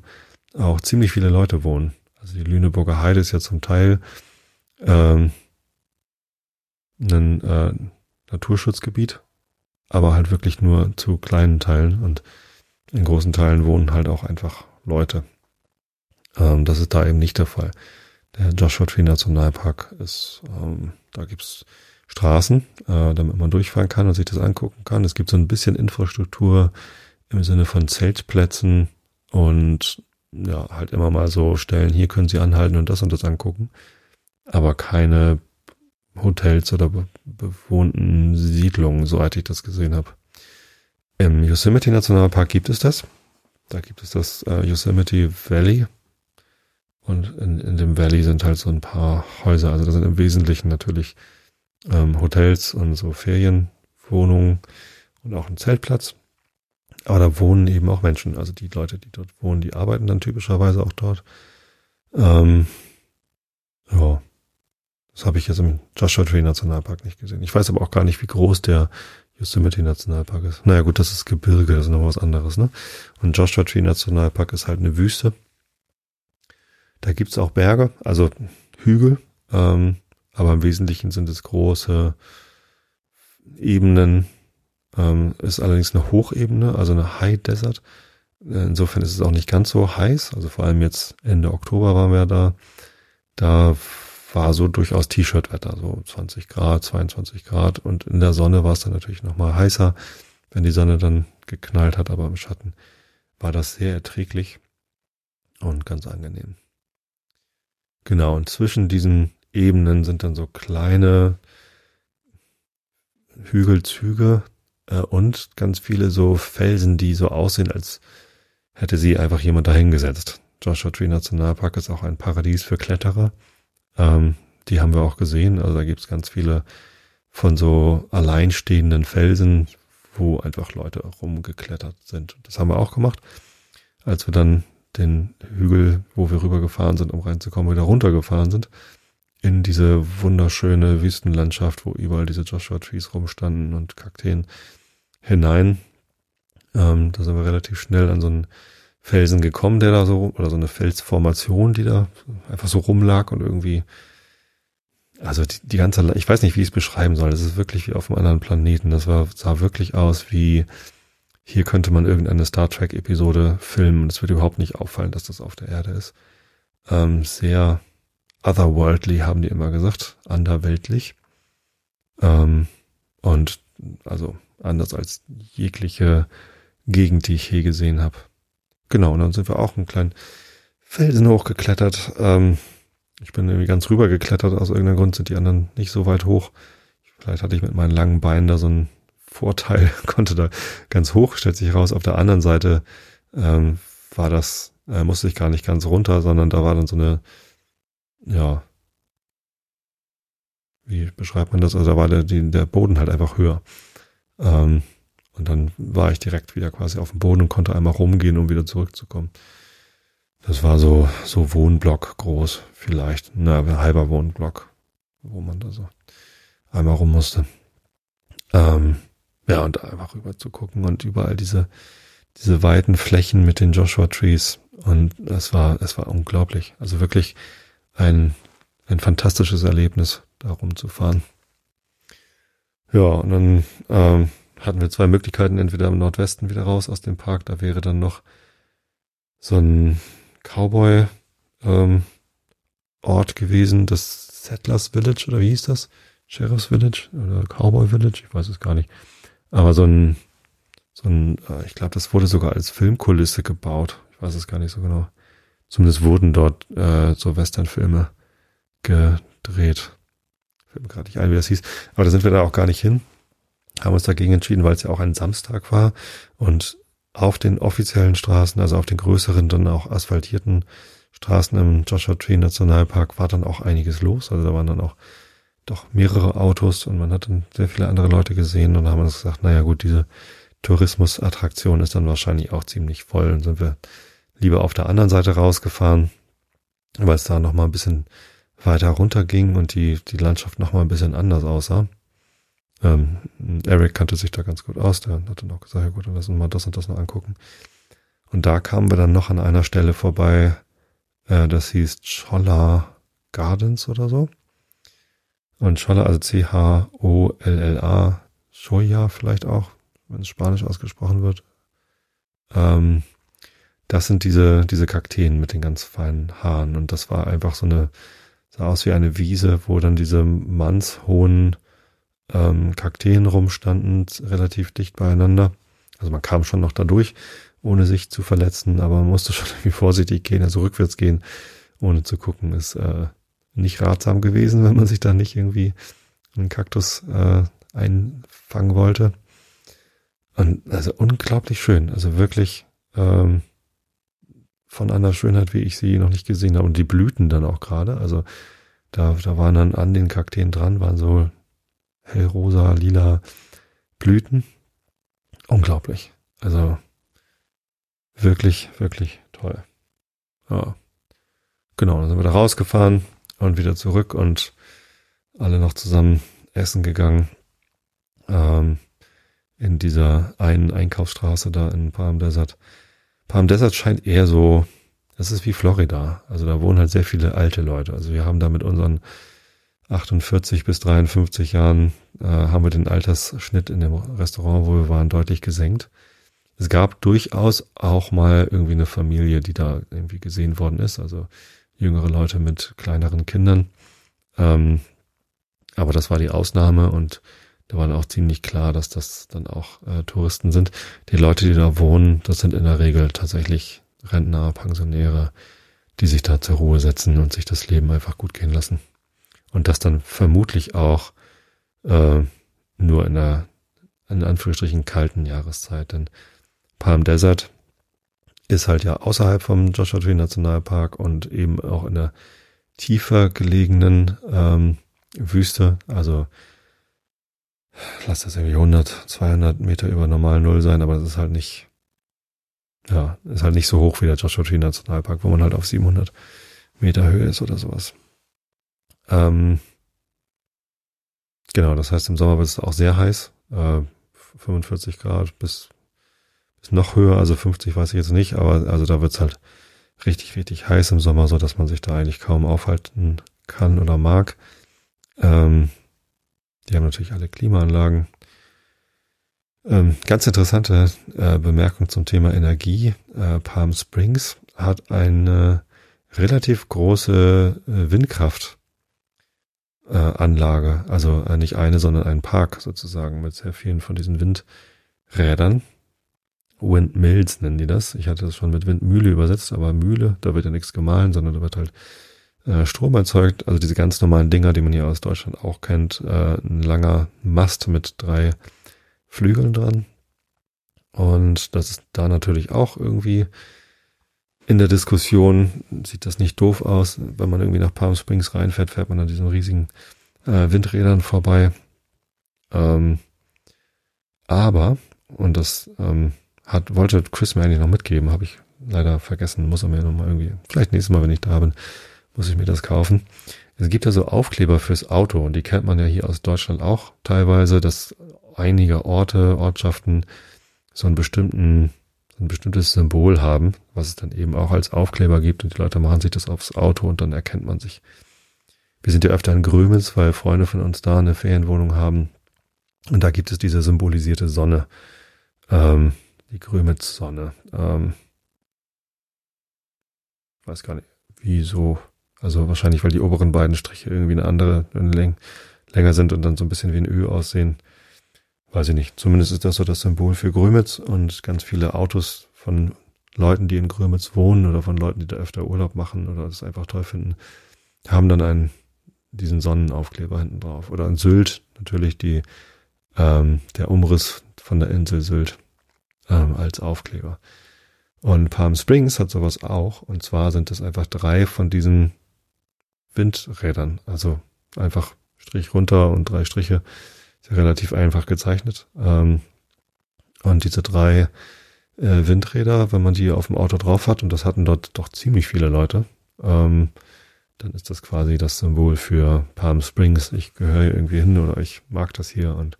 auch ziemlich viele Leute wohnen. Also die Lüneburger Heide ist ja zum Teil ähm, ein äh, Naturschutzgebiet, aber halt wirklich nur zu kleinen Teilen und in großen Teilen wohnen halt auch einfach Leute. Ähm, das ist da eben nicht der Fall. Der Joshua Tree Nationalpark ist, ähm, da gibt's Straßen, äh, damit man durchfahren kann und sich das angucken kann. Es gibt so ein bisschen Infrastruktur im Sinne von Zeltplätzen und ja, halt immer mal so Stellen, hier können Sie anhalten und das und das angucken, aber keine Hotels oder bewohnten Siedlungen, soweit ich das gesehen habe. Im Yosemite Nationalpark gibt es das. Da gibt es das äh, Yosemite Valley. Und in, in dem Valley sind halt so ein paar Häuser. Also da sind im Wesentlichen natürlich ähm, Hotels und so Ferienwohnungen und auch ein Zeltplatz. Aber da wohnen eben auch Menschen. Also die Leute, die dort wohnen, die arbeiten dann typischerweise auch dort. Ähm, ja, das habe ich jetzt im Joshua Tree Nationalpark nicht gesehen. Ich weiß aber auch gar nicht, wie groß der Yosemite Nationalpark ist. Naja gut, das ist Gebirge, das ist noch was anderes, ne? Und Joshua Tree Nationalpark ist halt eine Wüste. Da gibt's auch Berge, also Hügel, ähm, aber im Wesentlichen sind es große Ebenen. Ähm, ist allerdings eine Hochebene, also eine High Desert. Insofern ist es auch nicht ganz so heiß. Also vor allem jetzt Ende Oktober waren wir da. Da war so durchaus T-Shirt-Wetter, so 20 Grad, 22 Grad und in der Sonne war es dann natürlich nochmal heißer, wenn die Sonne dann geknallt hat, aber im Schatten war das sehr erträglich und ganz angenehm. Genau, und zwischen diesen Ebenen sind dann so kleine Hügelzüge äh, und ganz viele so Felsen, die so aussehen, als hätte sie einfach jemand dahingesetzt. Joshua Tree Nationalpark ist auch ein Paradies für Kletterer. Ähm, die haben wir auch gesehen. Also da gibt's ganz viele von so alleinstehenden Felsen, wo einfach Leute rumgeklettert sind. Das haben wir auch gemacht. Als wir dann den Hügel, wo wir rübergefahren sind, um reinzukommen, wieder runtergefahren sind, in diese wunderschöne Wüstenlandschaft, wo überall diese Joshua Trees rumstanden und Kakteen hinein. Ähm, da sind wir relativ schnell an so einen Felsen gekommen, der da so, oder so eine Felsformation, die da einfach so rumlag und irgendwie, also die, die ganze, ich weiß nicht, wie ich es beschreiben soll. Das ist wirklich wie auf einem anderen Planeten. Das war, sah wirklich aus wie, hier könnte man irgendeine Star Trek Episode filmen es wird überhaupt nicht auffallen, dass das auf der Erde ist. Ähm, sehr otherworldly, haben die immer gesagt, anderweltlich. Ähm, und also anders als jegliche Gegend, die ich je gesehen habe. Genau, und dann sind wir auch einen kleinen Felsen hochgeklettert. Ähm, ich bin irgendwie ganz rüber geklettert, aus irgendeinem Grund sind die anderen nicht so weit hoch. Vielleicht hatte ich mit meinen langen Beinen da so einen Vorteil, konnte da ganz hoch, stellt sich raus. Auf der anderen Seite ähm, war das, äh, musste ich gar nicht ganz runter, sondern da war dann so eine, ja, wie beschreibt man das? Also da war der, die, der Boden halt einfach höher. Ähm, und dann war ich direkt wieder quasi auf dem Boden und konnte einmal rumgehen, um wieder zurückzukommen. Das war so, so Wohnblock groß, vielleicht, na, ein halber Wohnblock, wo man da so einmal rum musste. Ähm, ja, und einfach rüber zu gucken und überall diese, diese weiten Flächen mit den Joshua Trees. Und es war, es war unglaublich. Also wirklich ein, ein fantastisches Erlebnis, da rumzufahren. Ja, und dann ähm, hatten wir zwei Möglichkeiten, entweder im Nordwesten wieder raus aus dem Park, da wäre dann noch so ein Cowboy ähm, Ort gewesen, das Settlers Village oder wie hieß das? Sheriff's Village oder Cowboy Village, ich weiß es gar nicht. Aber so ein, so ein, äh, ich glaube, das wurde sogar als Filmkulisse gebaut. Ich weiß es gar nicht so genau. Zumindest wurden dort äh, so Westernfilme gedreht. Fällt mir gerade nicht ein, wie das hieß, aber da sind wir da auch gar nicht hin, haben uns dagegen entschieden, weil es ja auch ein Samstag war. Und auf den offiziellen Straßen, also auf den größeren, dann auch asphaltierten Straßen im Joshua Tree Nationalpark war dann auch einiges los. Also da waren dann auch doch mehrere Autos und man hat dann sehr viele andere Leute gesehen und haben uns gesagt, naja gut, diese Tourismusattraktion ist dann wahrscheinlich auch ziemlich voll. Und sind wir lieber auf der anderen Seite rausgefahren, weil es da nochmal ein bisschen weiter runter ging und die, die Landschaft nochmal ein bisschen anders aussah. Ähm, Eric kannte sich da ganz gut aus, der hat dann auch gesagt, ja gut, dann lassen wir mal das und das noch angucken. Und da kamen wir dann noch an einer Stelle vorbei, äh, das hieß Cholla Gardens oder so. Und Cholla, also C-H-O-L-L-A, Choya vielleicht auch, wenn es Spanisch ausgesprochen wird. Ähm, das sind diese, diese Kakteen mit den ganz feinen Haaren. Und das war einfach so eine, sah aus wie eine Wiese, wo dann diese mannshohen ähm, Kakteen rumstanden, relativ dicht beieinander. Also man kam schon noch dadurch, ohne sich zu verletzen, aber man musste schon irgendwie vorsichtig gehen, also rückwärts gehen, ohne zu gucken, ist äh, nicht ratsam gewesen, wenn man sich da nicht irgendwie einen Kaktus äh, einfangen wollte. Und also unglaublich schön, also wirklich ähm, von einer Schönheit, wie ich sie noch nicht gesehen habe. Und die Blüten dann auch gerade, also da, da waren dann an den Kakteen dran, waren so hellrosa, lila Blüten. Unglaublich. Also wirklich, wirklich toll. Ja. Genau, dann sind wir da rausgefahren und wieder zurück und alle noch zusammen essen gegangen. Ähm, in dieser einen Einkaufsstraße da in Palm Desert. Palm Desert scheint eher so, das ist wie Florida. Also da wohnen halt sehr viele alte Leute. Also wir haben da mit unseren 48 bis 53 Jahren äh, haben wir den Altersschnitt in dem Restaurant, wo wir waren, deutlich gesenkt. Es gab durchaus auch mal irgendwie eine Familie, die da irgendwie gesehen worden ist, also jüngere Leute mit kleineren Kindern. Ähm, aber das war die Ausnahme und da war auch ziemlich klar, dass das dann auch äh, Touristen sind. Die Leute, die da wohnen, das sind in der Regel tatsächlich Rentner, Pensionäre, die sich da zur Ruhe setzen und sich das Leben einfach gut gehen lassen. Und das dann vermutlich auch äh, nur in der in Anführungsstrichen kalten Jahreszeit, denn Palm Desert ist halt ja außerhalb vom Joshua Tree Nationalpark und eben auch in der tiefer gelegenen ähm, Wüste, also lass das irgendwie 100, 200 Meter über normal Null sein, aber das ist halt nicht, ja, ist halt nicht so hoch wie der Joshua Tree Nationalpark, wo man halt auf 700 Meter Höhe ist oder sowas. Ähm, genau, das heißt, im Sommer wird es auch sehr heiß. Äh, 45 Grad bis, bis noch höher, also 50 weiß ich jetzt nicht, aber also da wird es halt richtig, richtig heiß im Sommer, so dass man sich da eigentlich kaum aufhalten kann oder mag. Ähm, die haben natürlich alle Klimaanlagen. Ähm, ganz interessante äh, Bemerkung zum Thema Energie. Äh, Palm Springs hat eine relativ große äh, Windkraft äh, also äh, nicht eine, sondern ein Park sozusagen mit sehr vielen von diesen Windrädern. Windmills nennen die das. Ich hatte das schon mit Windmühle übersetzt, aber Mühle, da wird ja nichts gemahlen, sondern da wird halt äh, Strom erzeugt. Also diese ganz normalen Dinger, die man hier aus Deutschland auch kennt. Äh, ein langer Mast mit drei Flügeln dran. Und das ist da natürlich auch irgendwie in der Diskussion sieht das nicht doof aus. Wenn man irgendwie nach Palm Springs reinfährt, fährt man an diesen riesigen äh, Windrädern vorbei. Ähm, aber, und das ähm, hat, wollte Chris mir eigentlich noch mitgeben, habe ich leider vergessen, muss er mir nochmal irgendwie, vielleicht nächstes Mal, wenn ich da bin, muss ich mir das kaufen. Es gibt ja so Aufkleber fürs Auto und die kennt man ja hier aus Deutschland auch teilweise, dass einige Orte, Ortschaften so einen bestimmten ein bestimmtes Symbol haben, was es dann eben auch als Aufkleber gibt und die Leute machen sich das aufs Auto und dann erkennt man sich. Wir sind ja öfter in Grömitz, weil Freunde von uns da eine Ferienwohnung haben und da gibt es diese symbolisierte Sonne, ähm, die Grömitz-Sonne. Ähm, weiß gar nicht, wieso. Also wahrscheinlich, weil die oberen beiden Striche irgendwie eine andere, eine Läng länger sind und dann so ein bisschen wie ein Ö aussehen weiß ich nicht. Zumindest ist das so das Symbol für Grömitz und ganz viele Autos von Leuten, die in Grömitz wohnen oder von Leuten, die da öfter Urlaub machen oder das einfach toll finden, haben dann ein diesen Sonnenaufkleber hinten drauf. Oder in Sylt natürlich die, ähm, der Umriss von der Insel Sylt ähm, als Aufkleber. Und Palm Springs hat sowas auch. Und zwar sind es einfach drei von diesen Windrädern. Also einfach Strich runter und drei Striche. Ist ja relativ einfach gezeichnet. Ähm, und diese drei äh, Windräder, wenn man die auf dem Auto drauf hat, und das hatten dort doch ziemlich viele Leute, ähm, dann ist das quasi das Symbol für Palm Springs. Ich gehöre irgendwie hin oder ich mag das hier. Und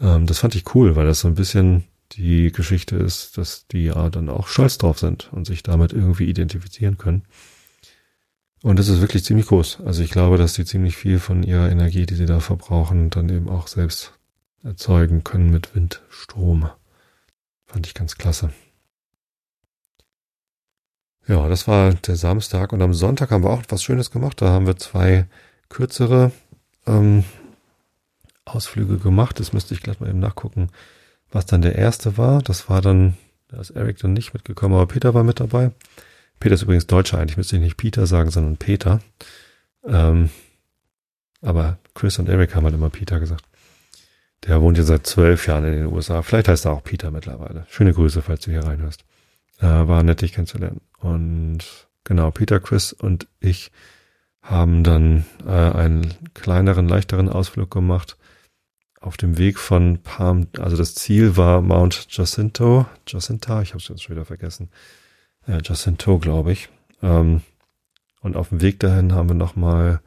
ähm, das fand ich cool, weil das so ein bisschen die Geschichte ist, dass die ja dann auch stolz drauf sind und sich damit irgendwie identifizieren können. Und das ist wirklich ziemlich groß. Also ich glaube, dass die ziemlich viel von ihrer Energie, die sie da verbrauchen, dann eben auch selbst erzeugen können mit Windstrom. Fand ich ganz klasse. Ja, das war der Samstag und am Sonntag haben wir auch was Schönes gemacht. Da haben wir zwei kürzere ähm, Ausflüge gemacht. Das müsste ich gleich mal eben nachgucken, was dann der erste war. Das war dann, da ist Eric dann nicht mitgekommen, aber Peter war mit dabei. Peter ist übrigens Deutscher eigentlich, müsste ich nicht Peter sagen, sondern Peter. Ähm, aber Chris und Eric haben halt immer Peter gesagt. Der wohnt jetzt seit zwölf Jahren in den USA. Vielleicht heißt er auch Peter mittlerweile. Schöne Grüße, falls du hier reinhörst. Äh, war nett, dich kennenzulernen. Und genau, Peter, Chris und ich haben dann äh, einen kleineren, leichteren Ausflug gemacht auf dem Weg von Palm, also das Ziel war Mount Jacinto, Jacinta, ich habe es jetzt schon wieder vergessen, äh, Jacinto, glaube ich. Ähm, und auf dem Weg dahin haben wir nochmal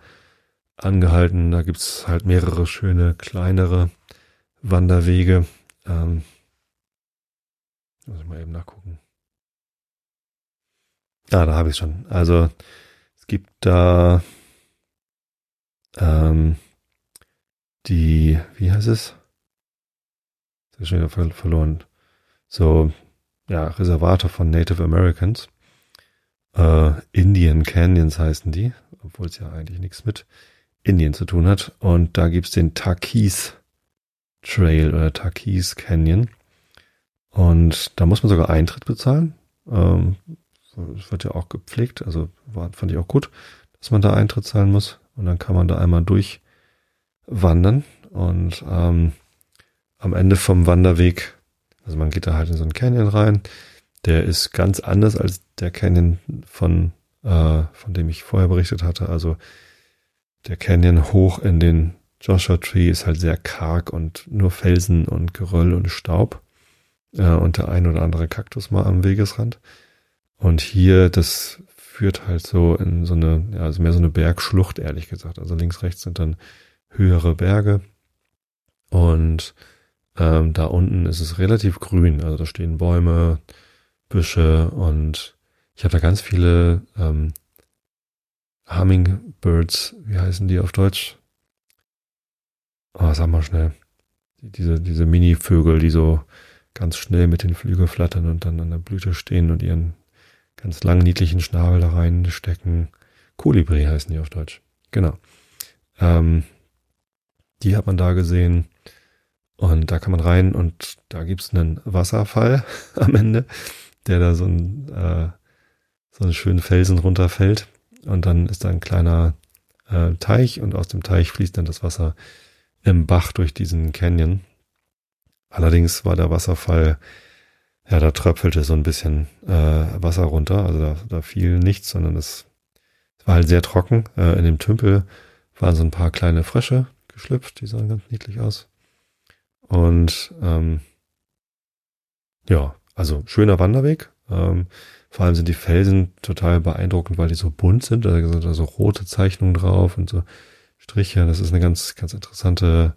angehalten, da gibt's halt mehrere schöne, kleinere Wanderwege. Ähm, muss ich mal eben nachgucken. Ah, da habe ich schon. Also es gibt da ähm, die, wie heißt es? Das ist schon wieder ver verloren. So, ja, Reservate von Native Americans. Äh, Indian Canyons heißen die, obwohl es ja eigentlich nichts mit Indien zu tun hat. Und da gibt's den Takis Trail oder Takis Canyon. Und da muss man sogar Eintritt bezahlen. Ähm, das wird ja auch gepflegt, also war, fand ich auch gut, dass man da Eintritt zahlen muss. Und dann kann man da einmal durchwandern. Und ähm, am Ende vom Wanderweg, also man geht da halt in so einen Canyon rein, der ist ganz anders als der Canyon von, äh, von dem ich vorher berichtet hatte. Also der Canyon hoch in den Joshua Tree ist halt sehr karg und nur Felsen und Geröll und Staub. Äh, und der ein oder andere Kaktus mal am Wegesrand. Und hier, das führt halt so in so eine, ja, also mehr so eine Bergschlucht, ehrlich gesagt. Also links, rechts sind dann höhere Berge. Und ähm, da unten ist es relativ grün. Also da stehen Bäume, Büsche und ich habe da ganz viele ähm, Hummingbirds, wie heißen die auf Deutsch? Oh, sag mal schnell. Diese, diese Mini-Vögel, die so ganz schnell mit den Flügeln flattern und dann an der Blüte stehen und ihren ganz langen, niedlichen Schnabel da reinstecken. Kolibri heißen die auf Deutsch. Genau. Ähm, die hat man da gesehen. Und da kann man rein und da gibt's einen Wasserfall am Ende, der da so ein äh, so einen schönen Felsen runterfällt. Und dann ist da ein kleiner äh, Teich und aus dem Teich fließt dann das Wasser im Bach durch diesen Canyon. Allerdings war der Wasserfall ja, da tröpfelte so ein bisschen äh, Wasser runter. Also da, da fiel nichts, sondern es, es war halt sehr trocken. Äh, in dem Tümpel waren so ein paar kleine Frösche geschlüpft, die sahen ganz niedlich aus. Und ähm, ja, also schöner Wanderweg. Ähm, vor allem sind die Felsen total beeindruckend, weil die so bunt sind. Da sind da so rote Zeichnungen drauf und so Striche. Das ist eine ganz, ganz interessante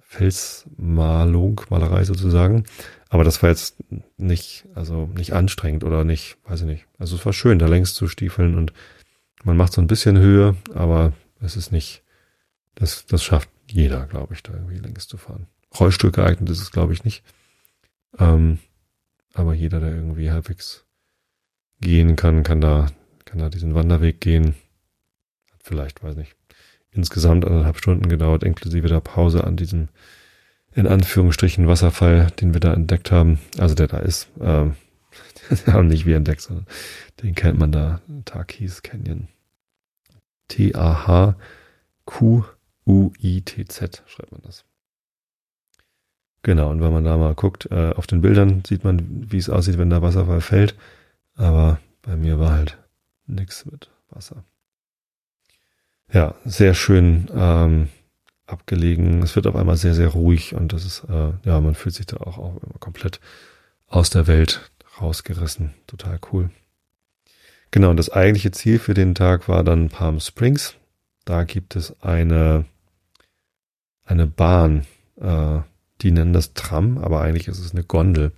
Felsmalung, Malerei sozusagen. Aber das war jetzt nicht, also nicht anstrengend oder nicht, weiß ich nicht. Also es war schön, da längs zu stiefeln und man macht so ein bisschen Höhe, aber es ist nicht, das, das schafft jeder, glaube ich, da irgendwie längs zu fahren. Rollstuhl geeignet ist es, glaube ich, nicht. Ähm, aber jeder, der irgendwie halbwegs gehen kann, kann da, kann da diesen Wanderweg gehen. Hat vielleicht, weiß nicht, insgesamt anderthalb Stunden gedauert, inklusive der Pause an diesem in Anführungsstrichen Wasserfall, den wir da entdeckt haben, also der da ist, ähm, haben nicht wir entdeckt, sondern den kennt man da, Takis Canyon. T-A-H Q-U-I-T-Z schreibt man das. Genau, und wenn man da mal guckt, äh, auf den Bildern sieht man, wie es aussieht, wenn der Wasserfall fällt. Aber bei mir war halt nix mit Wasser. Ja, sehr schön ähm, abgelegen. Es wird auf einmal sehr, sehr ruhig und das ist, äh, ja, man fühlt sich da auch, auch immer komplett aus der Welt rausgerissen. Total cool. Genau, und das eigentliche Ziel für den Tag war dann Palm Springs. Da gibt es eine, eine Bahn, äh, die nennen das Tram, aber eigentlich ist es eine Gondel.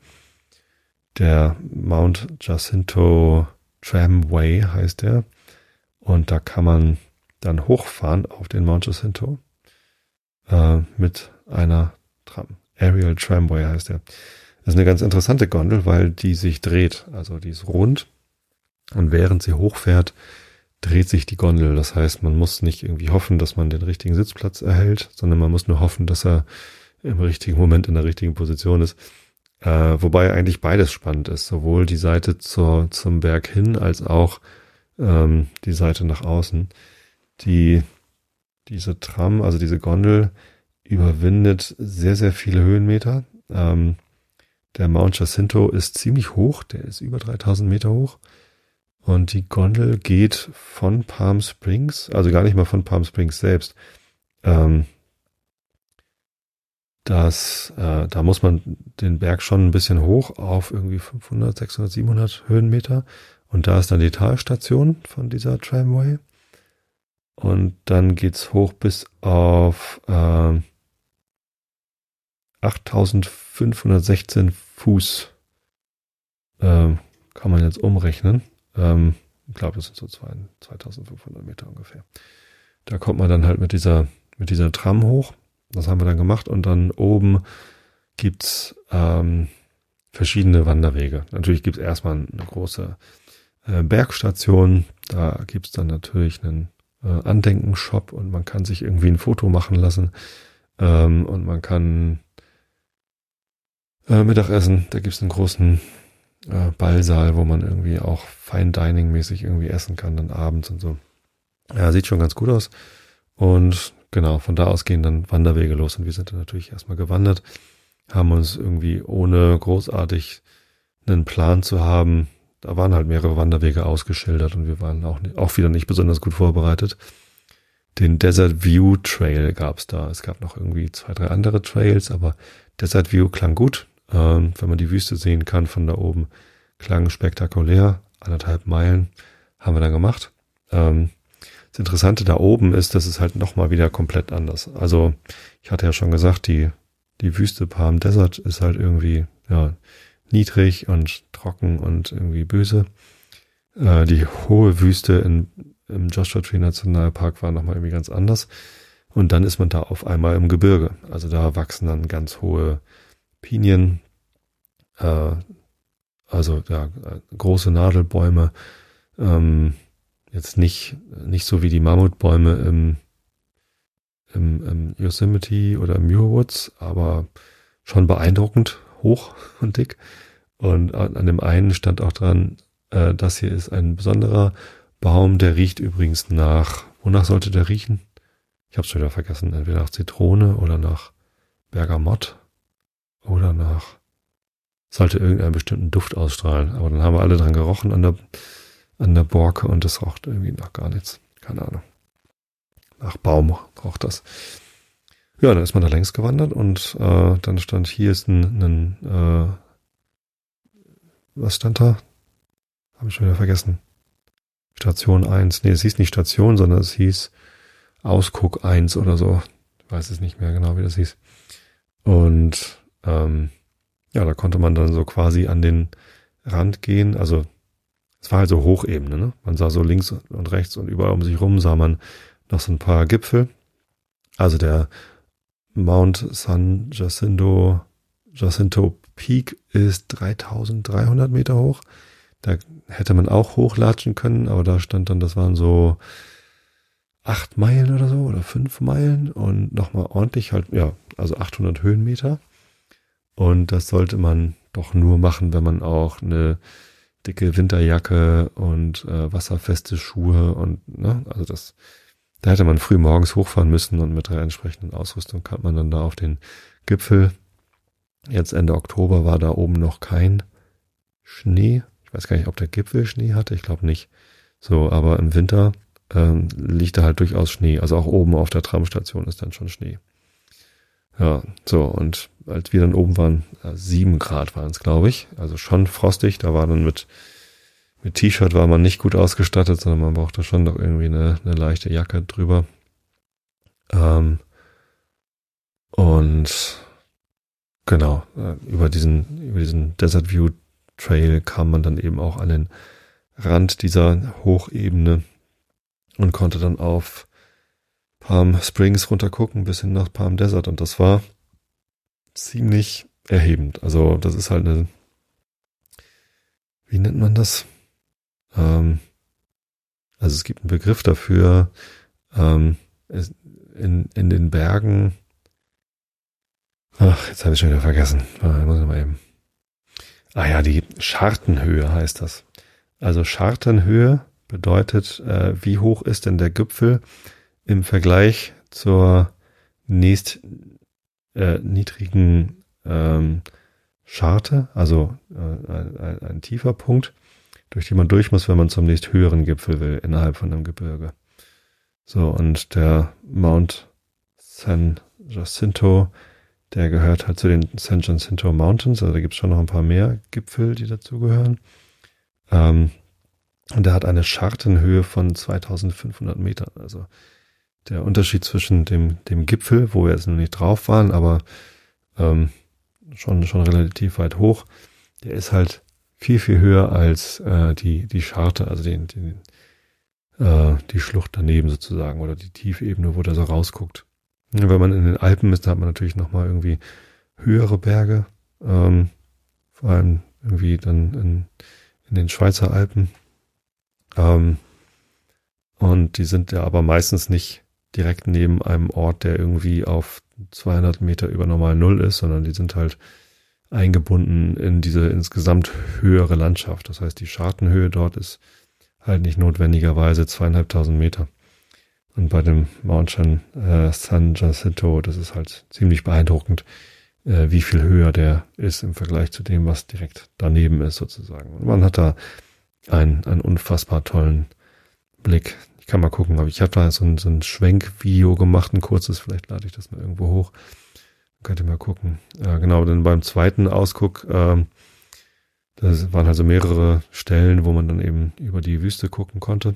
Der Mount Jacinto Tramway heißt der. Und da kann man dann hochfahren auf den Mount Jacinto äh, mit einer Tram. Aerial Tramway heißt der. Das ist eine ganz interessante Gondel, weil die sich dreht. Also die ist rund und während sie hochfährt, dreht sich die Gondel. Das heißt, man muss nicht irgendwie hoffen, dass man den richtigen Sitzplatz erhält, sondern man muss nur hoffen, dass er im richtigen Moment in der richtigen Position ist. Äh, wobei eigentlich beides spannend ist, sowohl die Seite zur, zum Berg hin als auch ähm, die Seite nach außen. Die, diese Tram, also diese Gondel, überwindet sehr, sehr viele Höhenmeter. Ähm, der Mount Jacinto ist ziemlich hoch, der ist über 3000 Meter hoch. Und die Gondel geht von Palm Springs, also gar nicht mal von Palm Springs selbst. Ähm, das, äh, da muss man den Berg schon ein bisschen hoch auf irgendwie 500, 600, 700 Höhenmeter. Und da ist dann die Talstation von dieser Tramway. Und dann geht's hoch bis auf äh, 8516 Fuß. Äh, kann man jetzt umrechnen. Ähm, ich glaube, das sind so 2500 Meter ungefähr. Da kommt man dann halt mit dieser, mit dieser Tram hoch. Das haben wir dann gemacht und dann oben gibt's ähm, verschiedene Wanderwege. Natürlich gibt's erstmal eine große äh, Bergstation. Da gibt's dann natürlich einen äh, Andenkenshop und man kann sich irgendwie ein Foto machen lassen. Ähm, und man kann äh, Mittagessen. Da gibt's einen großen äh, Ballsaal, wo man irgendwie auch Fine Dining mäßig irgendwie essen kann, dann abends und so. Ja, sieht schon ganz gut aus. Und genau, von da aus gehen dann Wanderwege los und wir sind dann natürlich erstmal gewandert, haben uns irgendwie ohne großartig einen Plan zu haben, da waren halt mehrere Wanderwege ausgeschildert und wir waren auch, auch wieder nicht besonders gut vorbereitet. Den Desert View Trail gab's da. Es gab noch irgendwie zwei, drei andere Trails, aber Desert View klang gut. Ähm, wenn man die Wüste sehen kann von da oben, klang spektakulär. Anderthalb Meilen haben wir dann gemacht. Ähm, das Interessante da oben ist, dass es halt nochmal wieder komplett anders. Also ich hatte ja schon gesagt, die, die Wüste Palm Desert ist halt irgendwie, ja, niedrig und trocken und irgendwie böse. Äh, die hohe Wüste in, im Joshua Tree Nationalpark war nochmal irgendwie ganz anders. Und dann ist man da auf einmal im Gebirge. Also da wachsen dann ganz hohe Pinien, äh, also ja, große Nadelbäume, ähm, jetzt nicht, nicht so wie die Mammutbäume im, im, im Yosemite oder im Muir Woods, aber schon beeindruckend hoch und dick. Und an dem einen stand auch dran, äh, das hier ist ein besonderer Baum, der riecht übrigens nach, wonach sollte der riechen? Ich habe es wieder vergessen, entweder nach Zitrone oder nach Bergamott oder nach sollte irgendeinen bestimmten Duft ausstrahlen. Aber dann haben wir alle dran gerochen an der, an der Borke und das raucht irgendwie nach gar nichts. Keine Ahnung. Nach Baum raucht das. Ja, dann ist man da längs gewandert und äh, dann stand hier ist ein, ein äh, was stand da? Habe ich schon wieder vergessen. Station 1. Nee, es hieß nicht Station, sondern es hieß Ausguck 1 oder so. Ich weiß es nicht mehr genau, wie das hieß. Und ähm, ja, da konnte man dann so quasi an den Rand gehen. Also es war halt so Hochebene, ne? Man sah so links und rechts und überall um sich rum sah man noch so ein paar Gipfel. Also der Mount San Jacinto, Jacinto Peak ist 3300 Meter hoch. Da hätte man auch hochlatschen können, aber da stand dann, das waren so acht Meilen oder so oder fünf Meilen und nochmal ordentlich halt, ja, also 800 Höhenmeter. Und das sollte man doch nur machen, wenn man auch eine dicke Winterjacke und äh, wasserfeste Schuhe und, ne, also das Da hätte man früh morgens hochfahren müssen und mit der entsprechenden Ausrüstung kam man dann da auf den Gipfel. Jetzt Ende Oktober war da oben noch kein Schnee. Ich weiß gar nicht, ob der Gipfel Schnee hatte. Ich glaube nicht. So, aber im Winter ähm, liegt da halt durchaus Schnee. Also auch oben auf der Tramstation ist dann schon Schnee. Ja, so, und als wir dann oben waren, sieben Grad waren es, glaube ich. Also schon frostig. Da war dann mit, mit T-Shirt war man nicht gut ausgestattet, sondern man brauchte schon noch irgendwie eine, eine leichte Jacke drüber. Ähm, und genau, äh, über diesen, über diesen Desert View Trail kam man dann eben auch an den Rand dieser Hochebene und konnte dann auf Palm Springs runtergucken bis hin nach Palm Desert und das war ziemlich erhebend. Also das ist halt eine, wie nennt man das? Ähm, also es gibt einen Begriff dafür, ähm, in, in den Bergen, ach, jetzt habe ich schon wieder vergessen, ah, muss ich mal eben. Ah ja, die Schartenhöhe heißt das. Also Schartenhöhe bedeutet, äh, wie hoch ist denn der Gipfel im Vergleich zur nächst äh, niedrigen ähm, Scharte, also äh, ein, ein, tiefer Punkt, durch die man durch muss, wenn man zum nächst höheren Gipfel will, innerhalb von einem Gebirge. So, und der Mount San Jacinto, der gehört halt zu den San Jacinto Mountains, also da gibt's schon noch ein paar mehr Gipfel, die dazugehören. Ähm, und der hat eine Schartenhöhe von 2500 Metern, also der Unterschied zwischen dem, dem Gipfel, wo wir jetzt noch nicht drauf waren, aber ähm, schon, schon relativ weit hoch, der ist halt viel, viel höher als äh, die, die Scharte, also den, den, äh, die Schlucht daneben sozusagen oder die Tiefebene, wo der so rausguckt. Wenn man in den Alpen ist, da hat man natürlich nochmal irgendwie höhere Berge, ähm, vor allem irgendwie dann in, in den Schweizer Alpen. Ähm, und die sind ja aber meistens nicht direkt neben einem Ort, der irgendwie auf 200 Meter über normal Null ist, sondern die sind halt eingebunden in diese insgesamt höhere Landschaft. Das heißt, die Schartenhöhe dort ist halt nicht notwendigerweise zweieinhalbtausend Meter. Und bei dem Mountain äh, San Jacinto, das ist halt ziemlich beeindruckend, äh, wie viel höher der ist im Vergleich zu dem, was direkt daneben ist sozusagen. Und man hat da einen, einen unfassbar tollen Blick kann mal gucken, aber ich habe da so ein, so ein Schwenkvideo gemacht, ein kurzes, vielleicht lade ich das mal irgendwo hoch. Könnt ihr mal gucken. Äh, genau, dann beim zweiten Ausguck, äh, das waren also mehrere Stellen, wo man dann eben über die Wüste gucken konnte.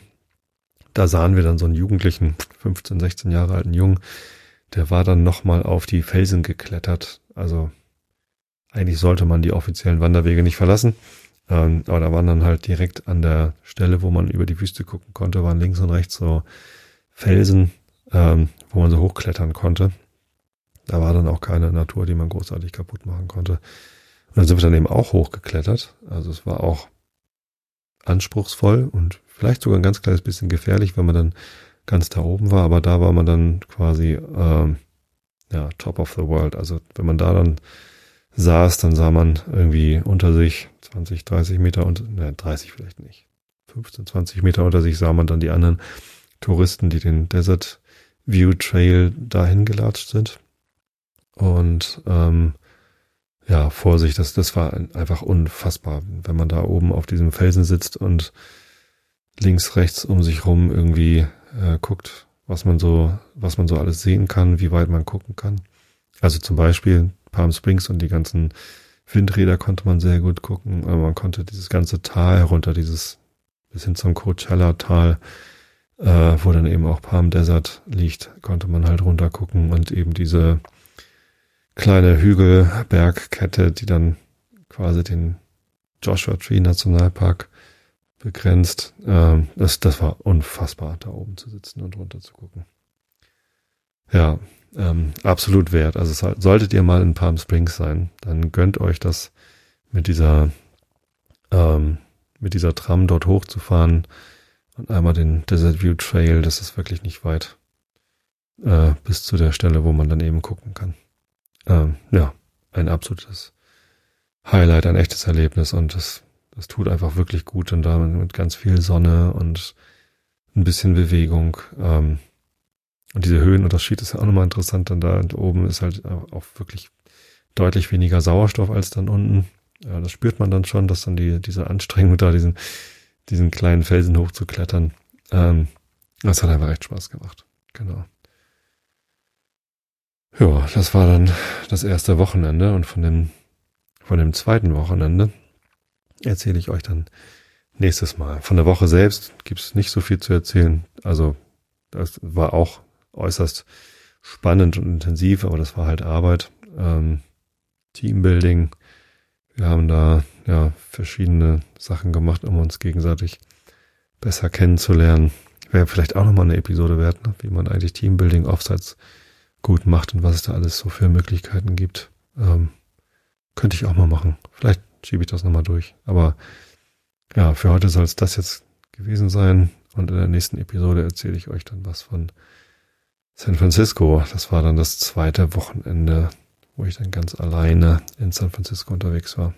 Da sahen wir dann so einen Jugendlichen, 15, 16 Jahre alten Jungen, der war dann nochmal auf die Felsen geklettert. Also eigentlich sollte man die offiziellen Wanderwege nicht verlassen. Ähm, aber da waren dann halt direkt an der Stelle, wo man über die Wüste gucken konnte, waren links und rechts so Felsen, ähm, wo man so hochklettern konnte. Da war dann auch keine Natur, die man großartig kaputt machen konnte. Und dann sind wir dann eben auch hochgeklettert. Also es war auch anspruchsvoll und vielleicht sogar ein ganz kleines bisschen gefährlich, wenn man dann ganz da oben war. Aber da war man dann quasi ähm, ja top of the world. Also wenn man da dann saß, dann sah man irgendwie unter sich 20, 30 Meter und, ne, 30 vielleicht nicht. 15, 20 Meter unter sich sah man dann die anderen Touristen, die den Desert View Trail dahin gelatscht sind. Und ähm, ja, Vorsicht, das, das war einfach unfassbar, wenn man da oben auf diesem Felsen sitzt und links, rechts um sich rum irgendwie äh, guckt, was man so, was man so alles sehen kann, wie weit man gucken kann. Also zum Beispiel Palm Springs und die ganzen Windräder konnte man sehr gut gucken. Aber man konnte dieses ganze Tal herunter, dieses bis hin zum Coachella-Tal, äh, wo dann eben auch Palm Desert liegt, konnte man halt runter gucken und eben diese kleine Hügelbergkette, die dann quasi den Joshua Tree Nationalpark begrenzt. Ähm, das, das war unfassbar, da oben zu sitzen und runter zu gucken. Ja, ähm, absolut wert. Also solltet ihr mal in Palm Springs sein, dann gönnt euch das mit dieser ähm, mit dieser Tram dort hochzufahren und einmal den Desert View Trail. Das ist wirklich nicht weit äh, bis zu der Stelle, wo man dann eben gucken kann. Ähm, ja, ein absolutes Highlight, ein echtes Erlebnis und das das tut einfach wirklich gut und da mit ganz viel Sonne und ein bisschen Bewegung. Ähm, Und diese Höhenunterschied ist ja auch nochmal interessant. Dann da oben ist halt auch wirklich deutlich weniger Sauerstoff als dann unten. Ja, das spürt man dann schon, dass dann die, diese Anstrengung da, diesen, diesen kleinen Felsen hochzuklettern, ähm, das hat einfach echt Spaß gemacht. Genau. Ja, das war dann das erste Wochenende und von dem, von dem zweiten Wochenende erzähle ich euch dann nächstes Mal. Von der Woche selbst gibt es nicht so viel zu erzählen. Also das war auch äußerst spannend und intensiv, aber das war halt Arbeit. Ähm, Teambuilding. Wir haben da ja verschiedene Sachen gemacht, um uns gegenseitig besser kennenzulernen. Wäre vielleicht auch nochmal eine Episode wert, ne? wie man eigentlich Teambuilding Offsites gut macht und was es da alles so für Möglichkeiten gibt. Ähm, könnte ich auch mal machen. Vielleicht schiebe ich das nochmal durch. Aber ja, für heute soll es das jetzt gewesen sein. Und in der nächsten Episode erzähle ich euch dann was von San Francisco. Das war dann das zweite Wochenende, wo ich dann ganz alleine in San Francisco unterwegs war.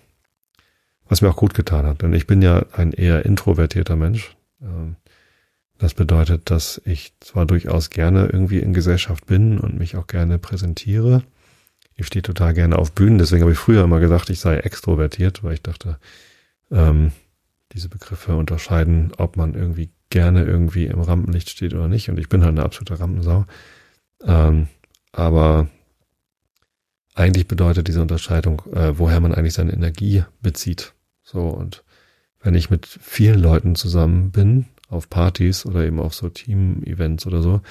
Was mir auch gut getan hat, denn ich bin ja ein eher introvertierter Mensch. Ähm, das bedeutet, dass ich zwar durchaus gerne irgendwie in Gesellschaft bin und mich auch gerne präsentiere. Ich stehe total gerne auf Bühnen, deswegen habe ich früher immer gesagt, ich sei extrovertiert, weil ich dachte, ähm, diese Begriffe unterscheiden, ob man irgendwie gerne irgendwie im Rampenlicht steht oder nicht. Und ich bin halt eine absolute Rampensau. Ähm, aber eigentlich bedeutet diese Unterscheidung, äh, woher man eigentlich seine Energie bezieht. So, und wenn ich mit vielen Leuten zusammen bin, auf Partys oder eben auf so Team-Events oder so,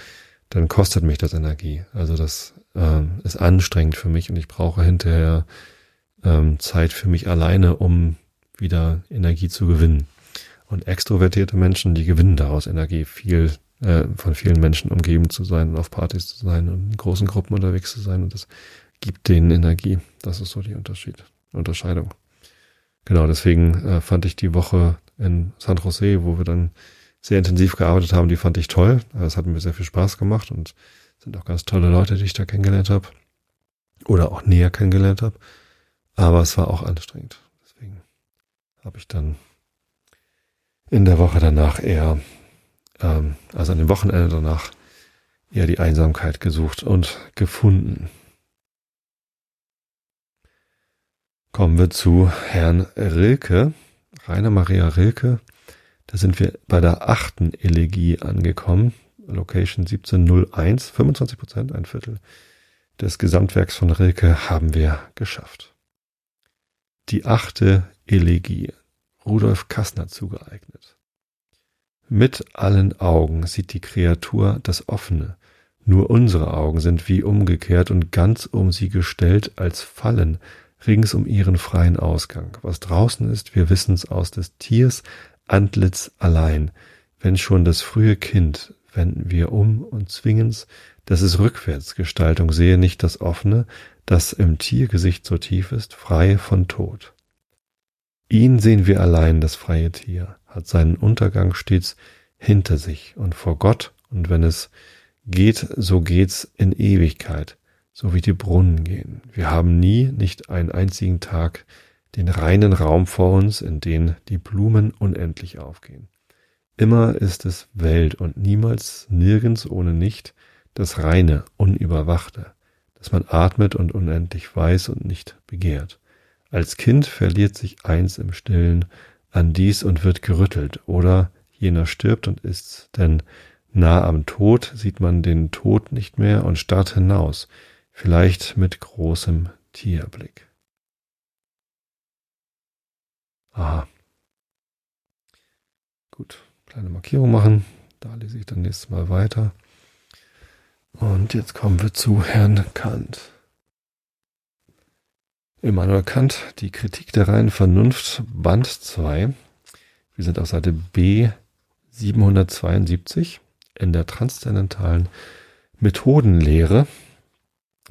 dann kostet mich das Energie. Also das ähm, ist anstrengend für mich und ich brauche hinterher ähm, Zeit für mich alleine, um wieder Energie zu gewinnen. Und extrovertierte Menschen, die gewinnen daraus Energie, viel äh, von vielen Menschen umgeben zu sein und auf Partys zu sein und in großen Gruppen unterwegs zu sein. Und das gibt denen Energie. Das ist so die Unterschied, Unterscheidung. Genau, deswegen äh, fand ich die Woche in San Jose, wo wir dann sehr intensiv gearbeitet haben, die fand ich toll. Es hat mir sehr viel Spaß gemacht und sind auch ganz tolle Leute, die ich da kennengelernt habe. Oder auch näher kennengelernt habe. Aber es war auch anstrengend. Deswegen habe ich dann in der Woche danach eher, ähm, also an dem Wochenende danach, eher die Einsamkeit gesucht und gefunden. Kommen wir zu Herrn Rilke, Rainer Maria Rilke. Da sind wir bei der achten Elegie angekommen. Location 1701, 25 Prozent, ein Viertel des Gesamtwerks von Rilke haben wir geschafft. Die achte Elegie, Rudolf Kassner zugeeignet. Mit allen Augen sieht die Kreatur das Offene, nur unsere Augen sind wie umgekehrt und ganz um sie gestellt als Fallen rings um ihren freien Ausgang. Was draußen ist, wir wissen's aus des Tiers Antlitz allein. Wenn schon das frühe Kind, wenden wir um und zwingen's, dass es Rückwärtsgestaltung sehe, nicht das Offene, das im Tiergesicht so tief ist, frei von Tod. Ihn sehen wir allein, das freie Tier, hat seinen Untergang stets hinter sich und vor Gott, und wenn es geht, so geht's in Ewigkeit, so wie die Brunnen gehen. Wir haben nie, nicht einen einzigen Tag, den reinen Raum vor uns, in den die Blumen unendlich aufgehen. Immer ist es Welt und niemals, nirgends ohne nicht das reine, unüberwachte, dass man atmet und unendlich weiß und nicht begehrt. Als Kind verliert sich eins im Stillen an dies und wird gerüttelt, oder jener stirbt und ist's, denn nah am Tod sieht man den Tod nicht mehr und starrt hinaus, vielleicht mit großem Tierblick. Aha. Gut, kleine Markierung machen. Da lese ich dann nächstes Mal weiter. Und jetzt kommen wir zu Herrn Kant. Immanuel Kant, die Kritik der reinen Vernunft, Band 2. Wir sind auf Seite B 772 in der transzendentalen Methodenlehre,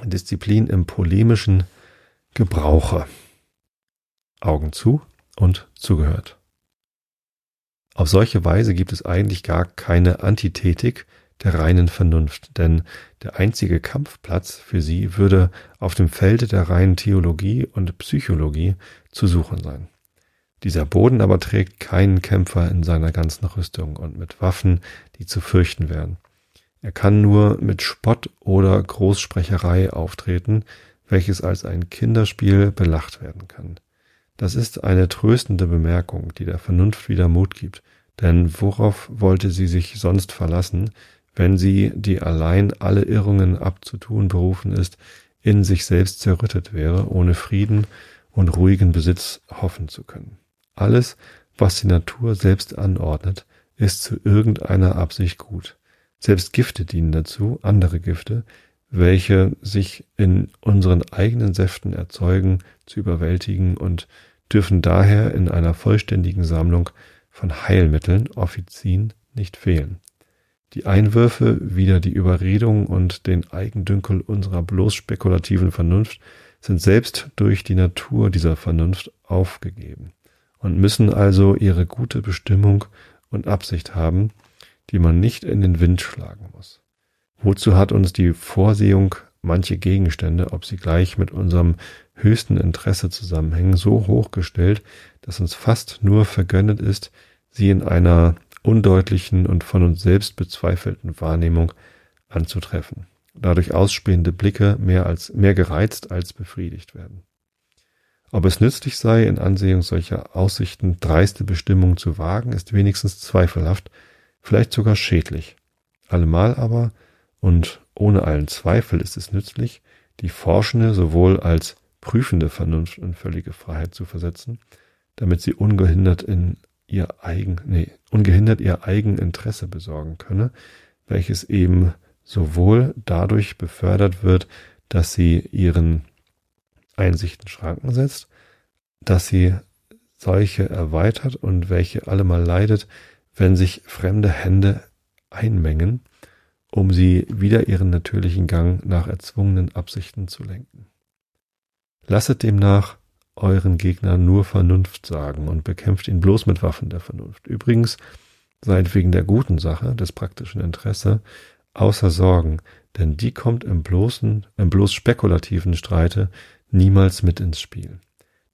Disziplin im polemischen Gebrauche. Augen zu und zugehört. Auf solche Weise gibt es eigentlich gar keine Antithetik, der reinen Vernunft, denn der einzige Kampfplatz für sie würde auf dem Felde der reinen Theologie und Psychologie zu suchen sein. Dieser Boden aber trägt keinen Kämpfer in seiner ganzen Rüstung und mit Waffen, die zu fürchten wären. Er kann nur mit Spott oder Großsprecherei auftreten, welches als ein Kinderspiel belacht werden kann. Das ist eine tröstende Bemerkung, die der Vernunft wieder Mut gibt, denn worauf wollte sie sich sonst verlassen, wenn sie, die allein alle Irrungen abzutun berufen ist, in sich selbst zerrüttet wäre, ohne Frieden und ruhigen Besitz hoffen zu können. Alles, was die Natur selbst anordnet, ist zu irgendeiner Absicht gut. Selbst Gifte dienen dazu, andere Gifte, welche sich in unseren eigenen Säften erzeugen, zu überwältigen und dürfen daher in einer vollständigen Sammlung von Heilmitteln, Offizien, nicht fehlen. Die Einwürfe wider die Überredung und den Eigendünkel unserer bloß spekulativen Vernunft sind selbst durch die Natur dieser Vernunft aufgegeben und müssen also ihre gute Bestimmung und Absicht haben, die man nicht in den Wind schlagen muss. Wozu hat uns die Vorsehung manche Gegenstände, ob sie gleich mit unserem höchsten Interesse zusammenhängen, so hochgestellt, dass uns fast nur vergönnet ist, sie in einer undeutlichen und von uns selbst bezweifelten Wahrnehmung anzutreffen. Dadurch ausspähende Blicke mehr als, mehr gereizt als befriedigt werden. Ob es nützlich sei, in Ansehung solcher Aussichten dreiste Bestimmungen zu wagen, ist wenigstens zweifelhaft, vielleicht sogar schädlich. Allemal aber und ohne allen Zweifel ist es nützlich, die forschende sowohl als prüfende Vernunft in völlige Freiheit zu versetzen, damit sie ungehindert in ihr eigen, nee, ungehindert ihr eigen Interesse besorgen könne, welches eben sowohl dadurch befördert wird, dass sie ihren Einsichten Schranken setzt, dass sie solche erweitert und welche allemal leidet, wenn sich fremde Hände einmengen, um sie wieder ihren natürlichen Gang nach erzwungenen Absichten zu lenken. Lasset demnach euren Gegner nur Vernunft sagen und bekämpft ihn bloß mit Waffen der Vernunft. Übrigens seid wegen der guten Sache, des praktischen Interesse, außer Sorgen, denn die kommt im bloßen, im bloß spekulativen Streite niemals mit ins Spiel.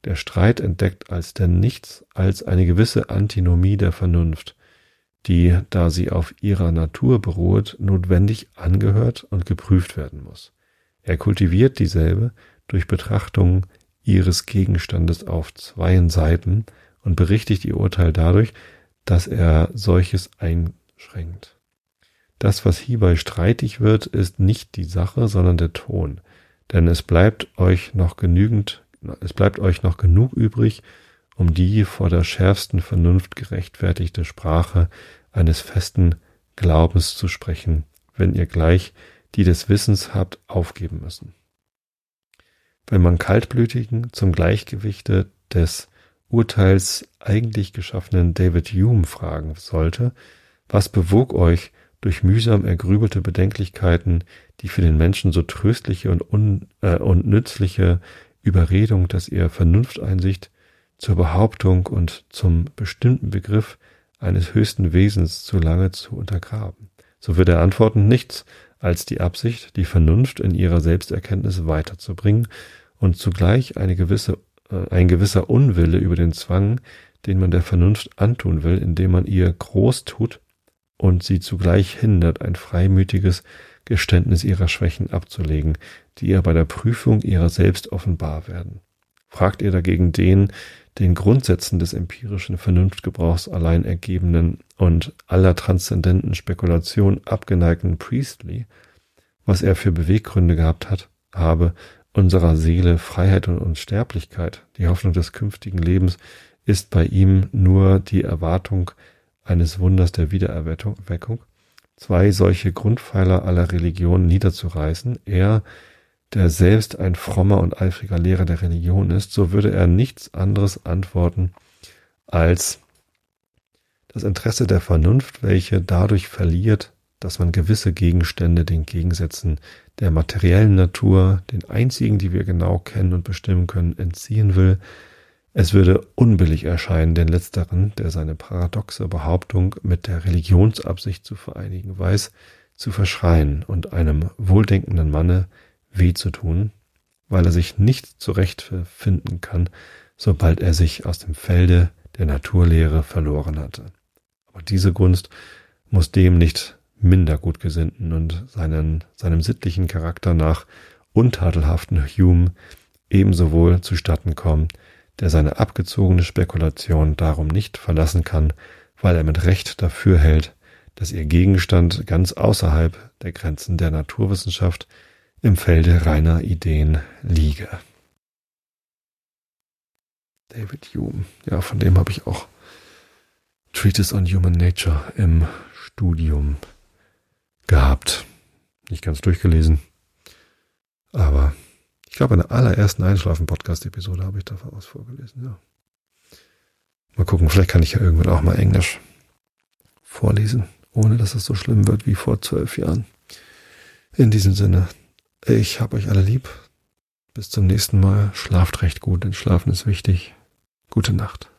Der Streit entdeckt als denn nichts als eine gewisse Antinomie der Vernunft, die, da sie auf ihrer Natur beruht, notwendig angehört und geprüft werden muss. Er kultiviert dieselbe durch Betrachtung ihres Gegenstandes auf zweien Seiten und berichtigt ihr Urteil dadurch, dass er solches einschränkt. Das, was hierbei streitig wird, ist nicht die Sache, sondern der Ton, denn es bleibt euch noch genügend, es bleibt euch noch genug übrig, um die vor der schärfsten Vernunft gerechtfertigte Sprache eines festen Glaubens zu sprechen, wenn ihr gleich die des Wissens habt aufgeben müssen. Wenn man kaltblütigen zum Gleichgewichte des Urteils eigentlich geschaffenen David Hume fragen sollte, was bewog euch, durch mühsam ergrübelte Bedenklichkeiten, die für den Menschen so tröstliche und, un, äh, und nützliche Überredung, dass ihr Vernunfteinsicht zur Behauptung und zum bestimmten Begriff eines höchsten Wesens zu lange zu untergraben. So wird er antworten nichts als die Absicht, die Vernunft in ihrer Selbsterkenntnis weiterzubringen und zugleich eine gewisse, äh, ein gewisser Unwille über den Zwang, den man der Vernunft antun will, indem man ihr groß tut und sie zugleich hindert, ein freimütiges Geständnis ihrer Schwächen abzulegen, die ihr bei der Prüfung ihrer selbst offenbar werden. Fragt ihr dagegen den, den Grundsätzen des empirischen Vernunftgebrauchs allein ergebenen und aller transzendenten Spekulation abgeneigten Priestley, was er für Beweggründe gehabt hat, habe, unserer Seele Freiheit und Unsterblichkeit, die Hoffnung des künftigen Lebens, ist bei ihm nur die Erwartung eines Wunders der Wiedererweckung, zwei solche Grundpfeiler aller Religionen niederzureißen, er, der selbst ein frommer und eifriger Lehrer der Religion ist, so würde er nichts anderes antworten als das Interesse der Vernunft, welche dadurch verliert, dass man gewisse Gegenstände den Gegensätzen der materiellen Natur, den einzigen, die wir genau kennen und bestimmen können, entziehen will, es würde unbillig erscheinen, den Letzteren, der seine paradoxe Behauptung mit der Religionsabsicht zu vereinigen weiß, zu verschreien und einem wohldenkenden Manne weh zu tun, weil er sich nicht zurecht finden kann, sobald er sich aus dem Felde der Naturlehre verloren hatte. Aber diese Gunst muss dem nicht minder gutgesinnten und seinen, seinem sittlichen Charakter nach untadelhaften Hume ebenso wohl zustatten kommen, der seine abgezogene Spekulation darum nicht verlassen kann, weil er mit Recht dafür hält, dass ihr Gegenstand ganz außerhalb der Grenzen der Naturwissenschaft im Felde reiner Ideen liege. David Hume, ja, von dem habe ich auch Treatise on Human Nature im Studium gehabt. Nicht ganz durchgelesen, aber ich glaube, in der allerersten Einschlafen-Podcast-Episode habe ich davon was vorgelesen, ja. Mal gucken, vielleicht kann ich ja irgendwann auch mal Englisch vorlesen, ohne dass es so schlimm wird wie vor zwölf Jahren. In diesem Sinne, ich habe euch alle lieb. Bis zum nächsten Mal. Schlaft recht gut, denn Schlafen ist wichtig. Gute Nacht.